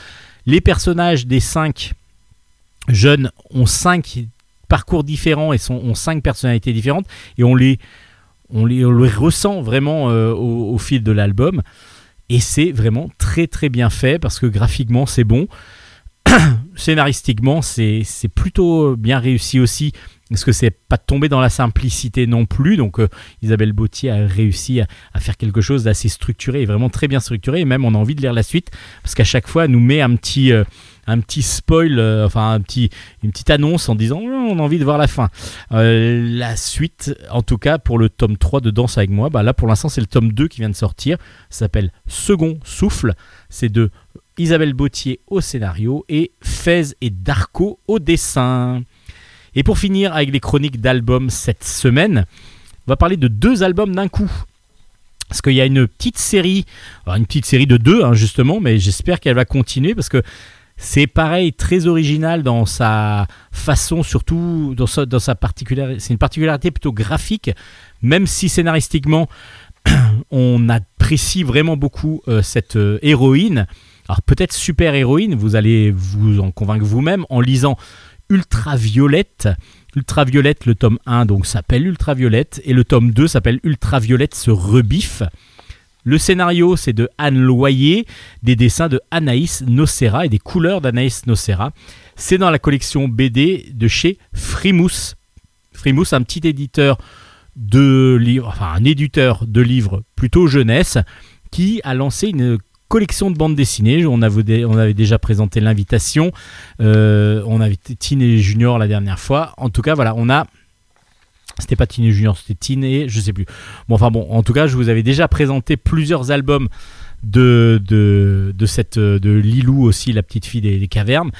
Les personnages des cinq jeunes ont cinq parcours différents et sont, ont cinq personnalités différentes. Et on les, on les, ressent vraiment euh, au, fil de l'album. Et c'est vraiment très très bien fait parce que graphiquement c'est bon. Scénaristiquement c'est plutôt bien réussi aussi. Parce que c'est pas tombé dans la simplicité non plus. Donc euh, Isabelle Bautier a réussi à, faire quelque chose d'assez structuré et vraiment très bien structuré. Et même on a envie de lire la suite parce qu'à chaque fois elle nous met un petit, euh, spoil, euh, enfin une petite annonce en disant oh, on a envie de voir la fin. La suite, en tout cas pour le tome 3 de Danse avec moi, bah là pour l'instant c'est le tome 2 qui vient de sortir, ça s'appelle Second Souffle, c'est de Isabelle Bautier au scénario et Fez et Darko au dessin. Et pour finir avec les chroniques d'albums cette semaine, on va parler de deux albums d'un coup. Parce qu'il y a une petite série, une petite série de deux hein, justement, mais j'espère qu'elle va continuer parce que c'est pareil, très original dans sa façon, surtout dans sa, particularité. C'est une particularité plutôt graphique, même si scénaristiquement, on apprécie vraiment beaucoup euh, cette euh, héroïne. Alors peut-être super héroïne, vous allez vous en convaincre vous-même en lisant Ultraviolette. Ultraviolette, le tome 1 donc s'appelle Ultraviolette et le tome 2 s'appelle Ultraviolette se rebiffe. Le scénario, c'est de Anne Loyer, des dessins de Anaïs Nocera et des couleurs d'Anaïs Nocera. C'est dans la collection BD de chez Frimousse. Frimousse, un petit éditeur de livres, enfin un éditeur de livres plutôt jeunesse, qui a lancé une collection de bandes dessinées. On avait, déjà présenté l'invitation. Euh, on avait Teen et Junior la dernière fois. En tout cas, voilà, on a c'était pas Tiny Junior, c'était Tiny, je sais plus. Bon, enfin bon, en tout cas, je vous avais déjà présenté plusieurs albums de, de, de cette, de Lilou aussi, la petite fille des, cavernes.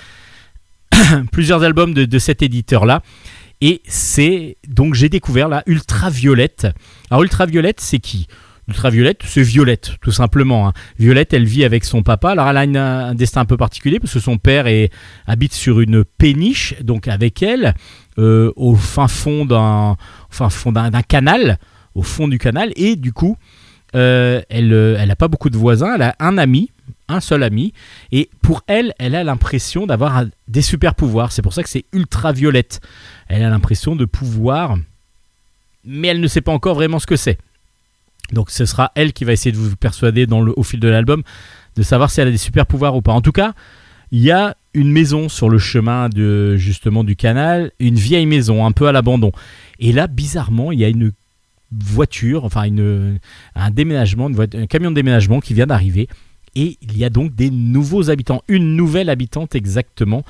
plusieurs albums de, de cet éditeur-là. Et c'est donc j'ai découvert la Ultraviolette. Alors Ultraviolette, c'est qui? Ultraviolette, c'est Violette, tout simplement. Hein. Violette, elle vit avec son papa. Alors, elle a un destin un peu particulier parce que son père habite sur une péniche, donc avec elle. Euh, au fin fond d'un fond d'un canal, au fond du canal, et du coup, euh, elle n'a elle pas beaucoup de voisins, elle a un ami, un seul ami, et pour elle, elle a l'impression d'avoir des super pouvoirs. C'est pour ça que c'est ultraviolette. Elle a l'impression de pouvoir, mais elle ne sait pas encore vraiment ce que c'est. Donc ce sera elle qui va essayer de vous persuader au fil de l'album de savoir si elle a des super pouvoirs ou pas. En tout cas, il y a une maison sur le chemin justement du canal, une vieille maison un peu à l'abandon. Et là, bizarrement, il y a une voiture, enfin un déménagement, un camion de déménagement qui vient d'arriver. Et il y a donc des nouveaux habitants, une nouvelle habitante exactement,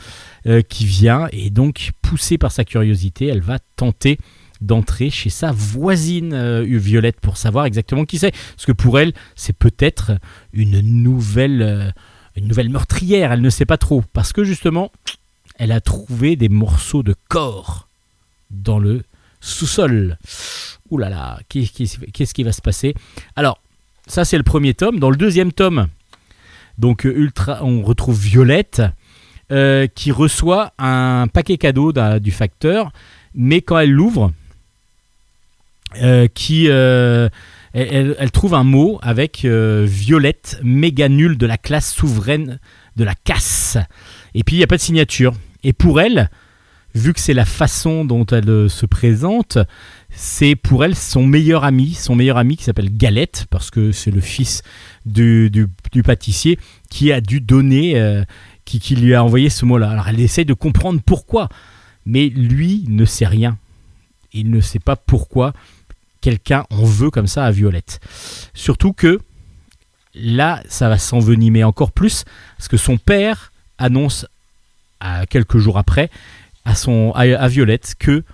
euh, qui vient et donc poussée par sa curiosité, elle va tenter d'entrer chez sa voisine euh, Violette pour savoir exactement qui c'est. Parce que pour elle, c'est peut-être une nouvelle euh, une nouvelle meurtrière, elle ne sait pas trop, parce que justement, elle a trouvé des morceaux de corps dans le sous-sol. Ouh là là, qu'est-ce qui va se passer? Alors, ça c'est le premier tome. Dans le deuxième tome, donc euh, on retrouve Violette qui reçoit un paquet cadeau du facteur, mais quand elle l'ouvre, qui elle, trouve un mot avec euh, Violette, méga nul de la classe souveraine de la casse. Et puis il n'y a pas de signature. Et pour elle, vu que c'est la façon dont elle euh, se présente, c'est pour elle son meilleur ami, son meilleur ami qui s'appelle Galette, parce que c'est le fils du, du- pâtissier qui a dû donner, euh, qui, qui lui a envoyé ce mot-là. Alors elle essaie de comprendre pourquoi, mais lui ne sait rien. Il ne sait pas pourquoi quelqu'un en veut comme ça à Violette. Surtout que là, ça va s'envenimer encore plus, parce que son père annonce à quelques jours après à, son, à, Violette que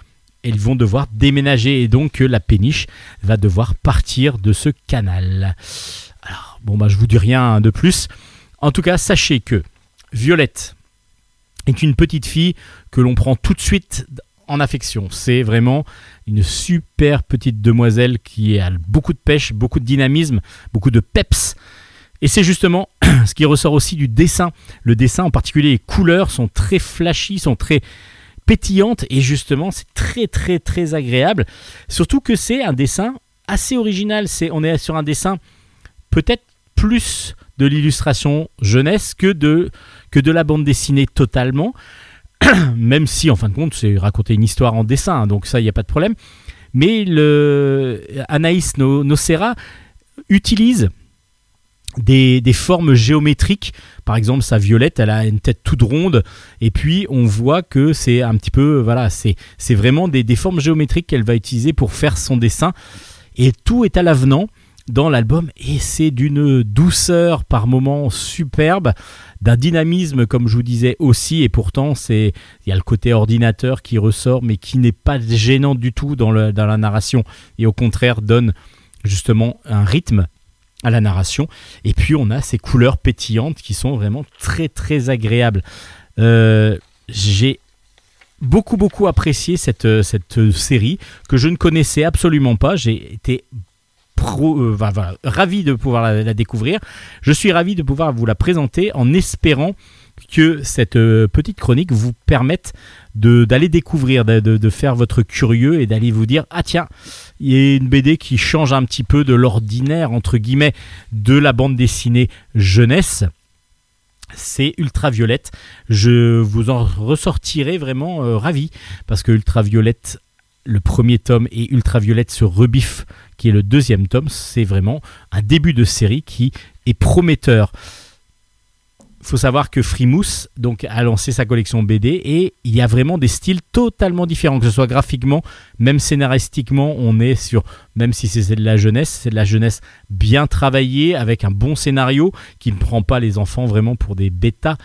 vont devoir déménager et donc que la péniche va devoir partir de ce canal. Alors, bon, bah, je vous dis rien de plus. En tout cas, sachez que Violette est une petite fille que l'on prend tout de suite en affection. C'est vraiment une super petite demoiselle qui a beaucoup de pêche, beaucoup de dynamisme, beaucoup de peps. Et c'est justement ce qui ressort aussi du dessin. Le dessin, en particulier les couleurs, sont très flashy, sont très pétillantes et justement c'est très très très agréable. Surtout que c'est un dessin assez original. C'est, on est sur un dessin peut-être plus de l'illustration jeunesse que de, que de la bande dessinée totalement. Même si en fin de compte c'est raconter une histoire en dessin, hein, donc ça il n'y a pas de problème. Mais Anaïs No- Nocera utilise des, formes géométriques. Par exemple, sa violette, elle a une tête toute ronde. Et puis, on voit que c'est un petit peu. Voilà, c'est c'est vraiment des, des formes géométriques qu'elle va utiliser pour faire son dessin. Et tout est à l'avenant dans l'album. Et c'est d'une douceur par moments superbe, d'un dynamisme, comme je vous disais aussi. Et pourtant, c'est il y a le côté ordinateur qui ressort, mais qui n'est pas gênant du tout dans, la narration. Et au contraire, donne justement un rythme à la narration. Et puis on a ces couleurs pétillantes qui sont vraiment très très agréables. Euh, J'ai beaucoup beaucoup apprécié cette, cette série que je ne connaissais absolument pas. J'ai été euh, ravi de pouvoir la, découvrir. Je suis ravi de pouvoir vous la présenter en espérant que cette euh, petite chronique vous permette d'aller découvrir, de, faire votre curieux et d'aller vous dire ah tiens il y a une BD qui change un petit peu de l'ordinaire entre guillemets de la bande dessinée jeunesse. C'est Ultraviolette. Je vous en ressortirai vraiment euh, ravi parce que Ultraviolette, le premier tome et Ultraviolette sur Rebif, qui est le deuxième tome, c'est vraiment un début de série qui est prometteur. Il faut savoir que Frimousse donc, a lancé sa collection BD et il y a vraiment des styles totalement différents, que ce soit graphiquement, même scénaristiquement, on est sur, même si c'est de la jeunesse, c'est de la jeunesse bien travaillée, avec un bon scénario qui ne prend pas les enfants vraiment pour des bêtas,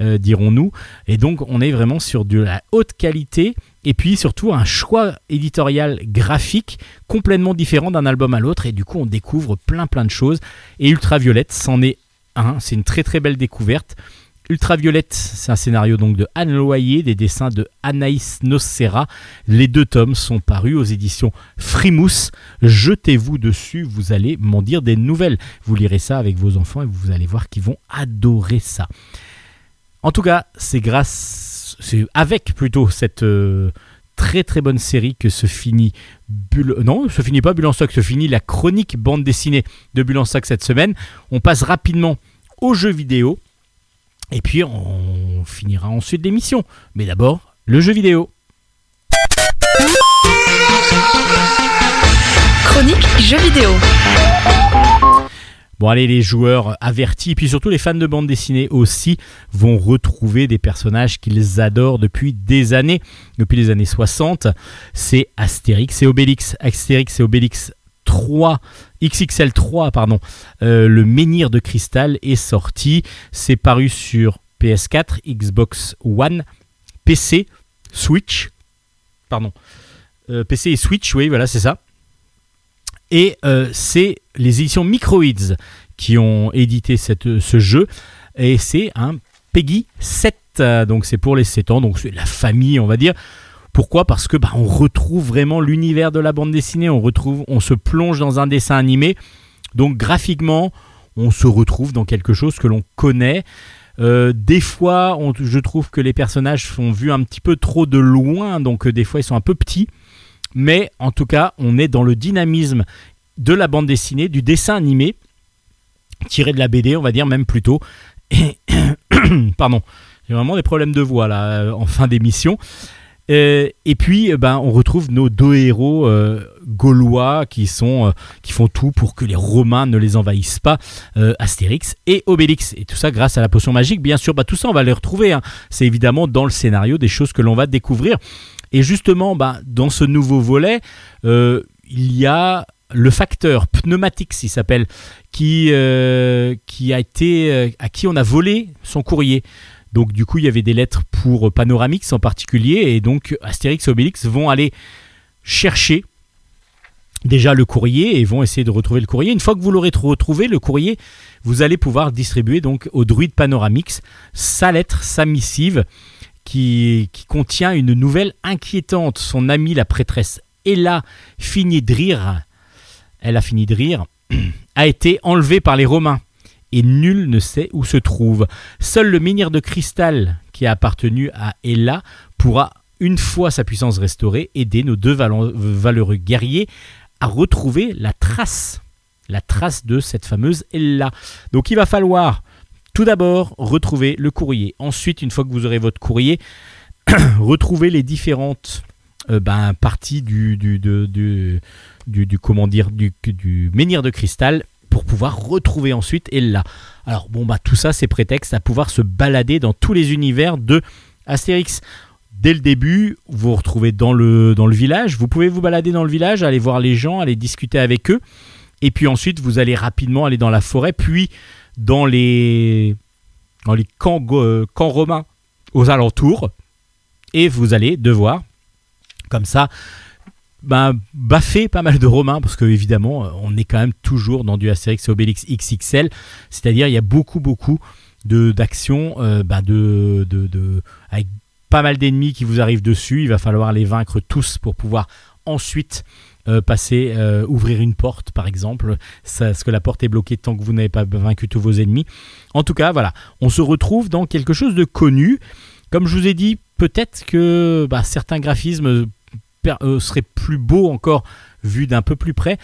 euh, dirons-nous. Et donc on est vraiment sur de la haute qualité et puis surtout un choix éditorial graphique complètement différent d'un album à l'autre et du coup on découvre plein plein de choses et Ultraviolette c'en est un, c'est une très très belle découverte. Ultraviolette, c'est un scénario donc de Anne Loyer, des dessins de Anaïs Nocera. Les deux tomes sont parus aux éditions Frimousse. Jetez-vous dessus, vous allez m'en dire des nouvelles. Vous lirez ça avec vos enfants et vous allez voir qu'ils vont adorer ça. En tout cas, c'est grâce, c'est avec plutôt cette euh, très très bonne série que se finit Bulle, non, se finit pas Bulle en stock, se finit la chronique bande dessinée de Bulle en stock cette semaine. On passe rapidement aux jeux vidéo et puis on finira ensuite l'émission. Mais d'abord, le jeu vidéo. Chronique jeux vidéo. Bon allez, les joueurs avertis, et puis surtout les fans de bande dessinée aussi, vont retrouver des personnages qu'ils adorent depuis des années, depuis les années 60. C'est Astérix et Obélix. Astérix et Obélix 3, XXL 3, pardon. Euh, le menhir de cristal est sorti. C'est paru sur PS4, Xbox One, PC, Switch. Pardon. Euh, PC et Switch, oui, voilà, c'est ça. Et euh, c'est les éditions Microids qui ont édité cette, ce jeu. Et c'est un Peggy 7. euh, Donc c'est pour les 7 ans. Donc c'est la famille, on va dire. Pourquoi? Parce que bah, on retrouve vraiment l'univers de la bande dessinée. On retrouve, on se plonge dans un dessin animé. Donc graphiquement, on se retrouve dans quelque chose que l'on connaît. Euh, des fois, je trouve que les personnages sont vus un petit peu trop de loin, donc euh, des fois ils sont un peu petits. Mais en tout cas, on est dans le dynamisme de la bande dessinée, du dessin animé, tiré de la BD, on va dire même plutôt. Pardon, j'ai vraiment des problèmes de voix là euh, en fin d'émission. Euh, et puis, euh, ben, on retrouve nos deux héros euh, gaulois qui, sont, qui font tout pour que les Romains ne les envahissent pas, Astérix et Obélix. Et tout ça grâce à la potion magique, bien sûr. Bah, tout ça, on va les retrouver. hein. C'est évidemment dans le scénario des choses que l'on va découvrir. Et justement, bah, dans ce nouveau volet, euh, il y a le facteur Pneumatix, il s'appelle, euh, euh, à qui on a volé son courrier. Donc du coup, il y avait des lettres pour Panoramix en particulier, et donc Astérix et Obélix vont aller chercher déjà le courrier et vont essayer de retrouver le courrier. Une fois que vous l'aurez tr- retrouvé, le courrier, vous allez pouvoir distribuer donc au druide Panoramix sa lettre, sa missive, qui, contient une nouvelle inquiétante. Son amie, la prêtresse Ella, finit de rire, elle a fini de rire, a été enlevée par les Romains. Et nul ne sait où se trouve. Seul le menhir de cristal qui a appartenu à Ella pourra, une fois sa puissance restaurée, aider nos deux valeureux guerriers à retrouver la trace, la trace de cette fameuse Ella. Donc il va falloir tout d'abord retrouver le courrier. Ensuite, une fois que vous aurez votre courrier, retrouver les différentes euh, ben, parties du, du, du, comment dire, du, menhir de cristal pour pouvoir retrouver ensuite Ella. Alors bon bah tout ça c'est prétexte à pouvoir se balader dans tous les univers de Astérix. Dès le début, vous vous retrouvez dans le, dans le village, vous pouvez vous balader dans le village, aller voir les gens, aller discuter avec eux, et puis ensuite vous allez rapidement aller dans la forêt, puis dans les, dans les euh, camps romains aux alentours, et vous allez devoir, comme ça, ben, baffer pas mal de Romains, parce que évidemment, euh, on est quand même toujours dans du Astérix et Obélix XXL, c'est-à-dire il y a beaucoup, beaucoup d'actions, euh, ben, avec pas mal d'ennemis qui vous arrivent dessus. Il va falloir les vaincre tous pour pouvoir ensuite euh, passer, euh, ouvrir une porte, par exemple, parce que la porte est bloquée tant que vous n'avez pas vaincu tous vos ennemis. En tout cas, voilà, on se retrouve dans quelque chose de connu. Comme je vous ai dit, peut-être que bah, certains graphismes euh, seraient plus beaux encore vus d'un peu plus près.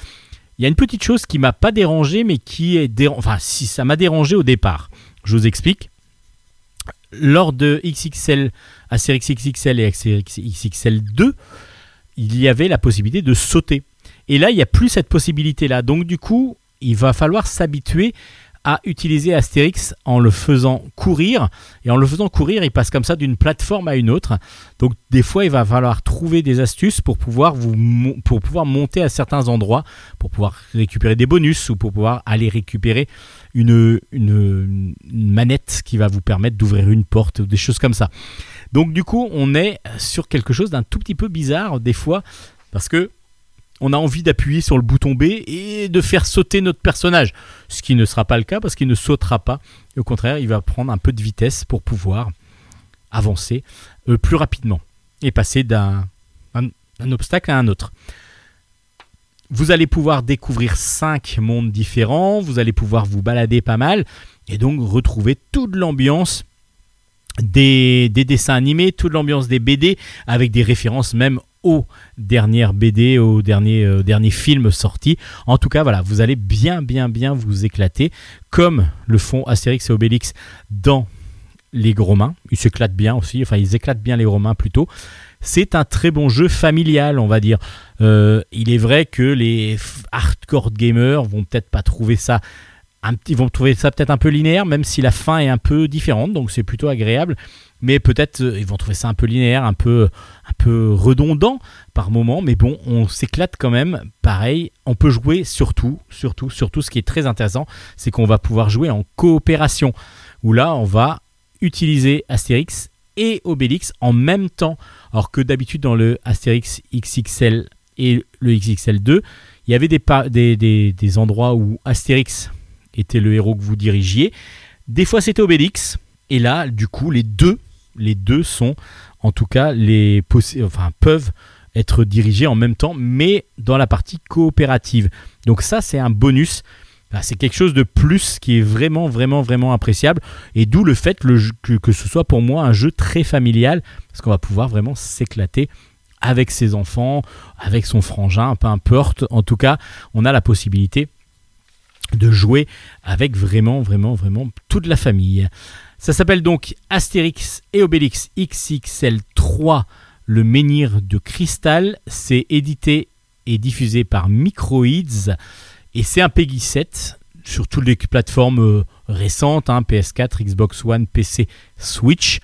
Il y a une petite chose qui m'a pas dérangé, mais qui est déran- enfin si ça m'a dérangé au départ. Je vous explique. Lors de XXL, Astérix XXL et Astérix XXL 2, il y avait la possibilité de sauter. Et là, il n'y a plus cette possibilité-là. Donc du coup, il va falloir s'habituer à utiliser Astérix en le faisant courir. Et en le faisant courir, il passe comme ça d'une plateforme à une autre. Donc des fois, il va falloir trouver des astuces pour pouvoir, vous, pour pouvoir monter à certains endroits, pour pouvoir récupérer des bonus ou pour pouvoir aller récupérer une, une manette qui va vous permettre d'ouvrir une porte ou des choses comme ça. Donc du coup, on est sur quelque chose d'un tout petit peu bizarre des fois parce que on a envie d'appuyer sur le bouton B et de faire sauter notre personnage, ce qui ne sera pas le cas parce qu'il ne sautera pas. Au contraire, il va prendre un peu de vitesse pour pouvoir avancer euh, plus rapidement et passer d'un un- un obstacle à un autre. Vous allez pouvoir découvrir cinq mondes différents, vous allez pouvoir vous balader pas mal et donc retrouver toute l'ambiance des, des dessins animés, toute l'ambiance des BD avec des références même aux dernières BD, aux derniers, euh, derniers films sortis. En tout cas, voilà, vous allez bien, bien, bien vous éclater comme le font Astérix et Obélix dans les Romains. Ils s'éclatent bien aussi, enfin ils éclatent bien les Romains plutôt. C'est un très bon jeu familial, on va dire. Euh, il est vrai que les hardcore gamers vont peut-être pas trouver ça ils vont trouver ça peut-être un peu linéaire, même si la fin est un peu différente, donc c'est plutôt agréable. Mais peut-être euh, ils vont trouver ça un peu linéaire, un peu, un peu redondant par moment. Mais bon, on s'éclate quand même. Pareil, on peut jouer surtout, surtout, surtout. Ce qui est très intéressant, c'est qu'on va pouvoir jouer en coopération. Où là, on va utiliser Astérix et Obélix en même temps. Alors que d'habitude dans le Astérix XXL et le XXL2, il y avait des, des, des- des endroits où Astérix était le héros que vous dirigiez. Des fois c'était Obélix. Et là, du coup, les deux, les deux sont, en tout cas, les enfin, peuvent être dirigés en même temps, mais dans la partie coopérative. Donc ça, c'est un bonus. Bah, c'est quelque chose de plus qui est vraiment, vraiment, vraiment appréciable. Et d'où le fait que, que ce soit pour moi un jeu très familial, parce qu'on va pouvoir vraiment s'éclater avec ses enfants, avec son frangin, peu importe. En tout cas, on a la possibilité de jouer avec vraiment, vraiment, vraiment toute la famille. Ça s'appelle donc Astérix et Obélix XXL 3 Le Menhir de Cristal. C'est édité et diffusé par Microids et c'est un Peggy 7 sur toutes les plateformes euh, récentes, hein, PS4, Xbox One, PC, Switch.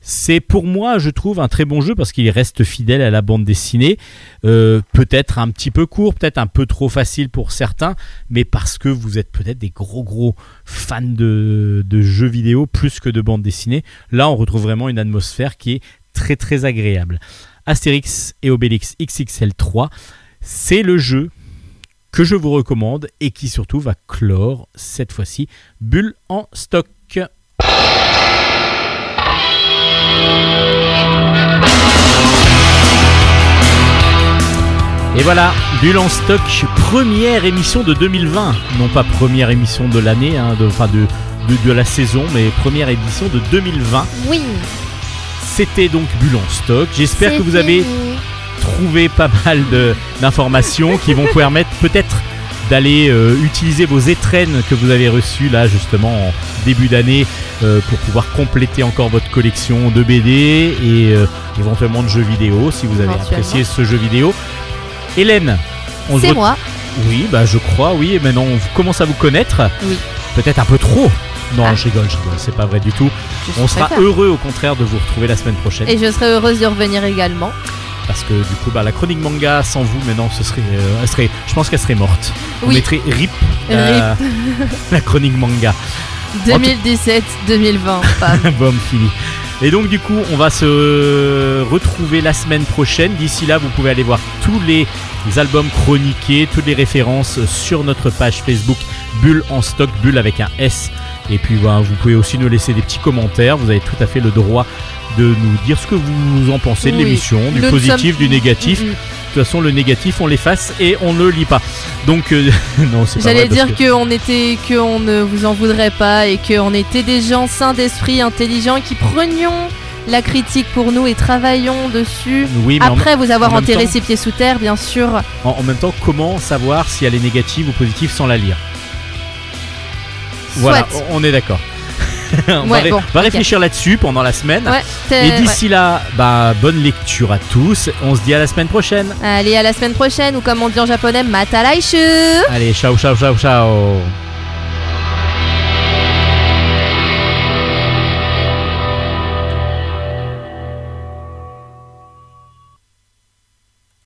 C'est pour moi, je trouve, un très bon jeu parce qu'il reste fidèle à la bande dessinée. Euh, peut-être un petit peu court, peut-être un peu trop facile pour certains, mais parce que vous êtes peut-être des gros gros fans de, de jeux vidéo plus que de bande dessinée. Là, on retrouve vraiment une atmosphère qui est très très agréable. Astérix et Obélix XXL 3, c'est le jeu que je vous recommande et qui surtout va clore cette fois-ci Bulle en stock. Et voilà, Bulle en stock, première émission de 2020. Non pas première émission de l'année, hein, de, enfin de, de, de la saison, mais première édition de 2020. Oui. C'était donc Bulle en stock. J'espère que vous avez trouvé pas mal d'informations qui vont vous permettre peut-être d'aller euh, utiliser vos étrennes que vous avez reçues là justement en début d'année euh, pour pouvoir compléter encore votre collection de BD et euh, éventuellement de jeux vidéo si vous avez apprécié ce jeu vidéo. Hélène, on se C'est re- moi. Oui, bah je crois, oui, et maintenant on commence à vous connaître. Oui. Peut-être un peu trop. Non, Ah. je rigole, je rigole, c'est pas vrai du tout. Je On sera heureux au contraire de vous retrouver la semaine prochaine. Et je serais heureuse d'y revenir également. Parce que du coup, bah, la chronique manga sans vous, maintenant, ce serait, euh, elle serait, je pense qu'elle serait morte. On Oui. mettrait RIP, la, la chronique manga. 2017-2020. Pam. Bon, fini. Et donc, du coup, on va se retrouver la semaine prochaine. D'ici là, vous pouvez aller voir tous les albums chroniqués, toutes les références sur notre page Facebook Bulle en stock, Bulle avec un S. Et puis, voilà, vous pouvez aussi nous laisser des petits commentaires. Vous avez tout à fait le droit de nous dire ce que vous en pensez de Oui. l'émission, du Nous positif, sommes- du négatif. Mm, mm. De toute façon, le négatif, on l'efface et on ne le lit pas. Donc, euh, non, c'est J'allais dire que- qu'on était, qu'on ne vous en voudrait pas et qu'on était des gens sains d'esprit, intelligents, qui prenions la critique pour nous et travaillions dessus. Oui, mais en- Après vous avoir en enterré temps- ses pieds sous terre, bien sûr. en, en même temps, comment savoir si elle est négative ou positive sans la lire? Voilà, on est d'accord. on va, Ouais, ré- bon, va ok. réfléchir là-dessus pendant la semaine. Ouais, Et d'ici là, bah, bonne lecture à tous. On se dit à la semaine prochaine. Allez, à la semaine prochaine, ou comme on dit en japonais, matalaishu Allez, ciao, ciao, ciao, ciao.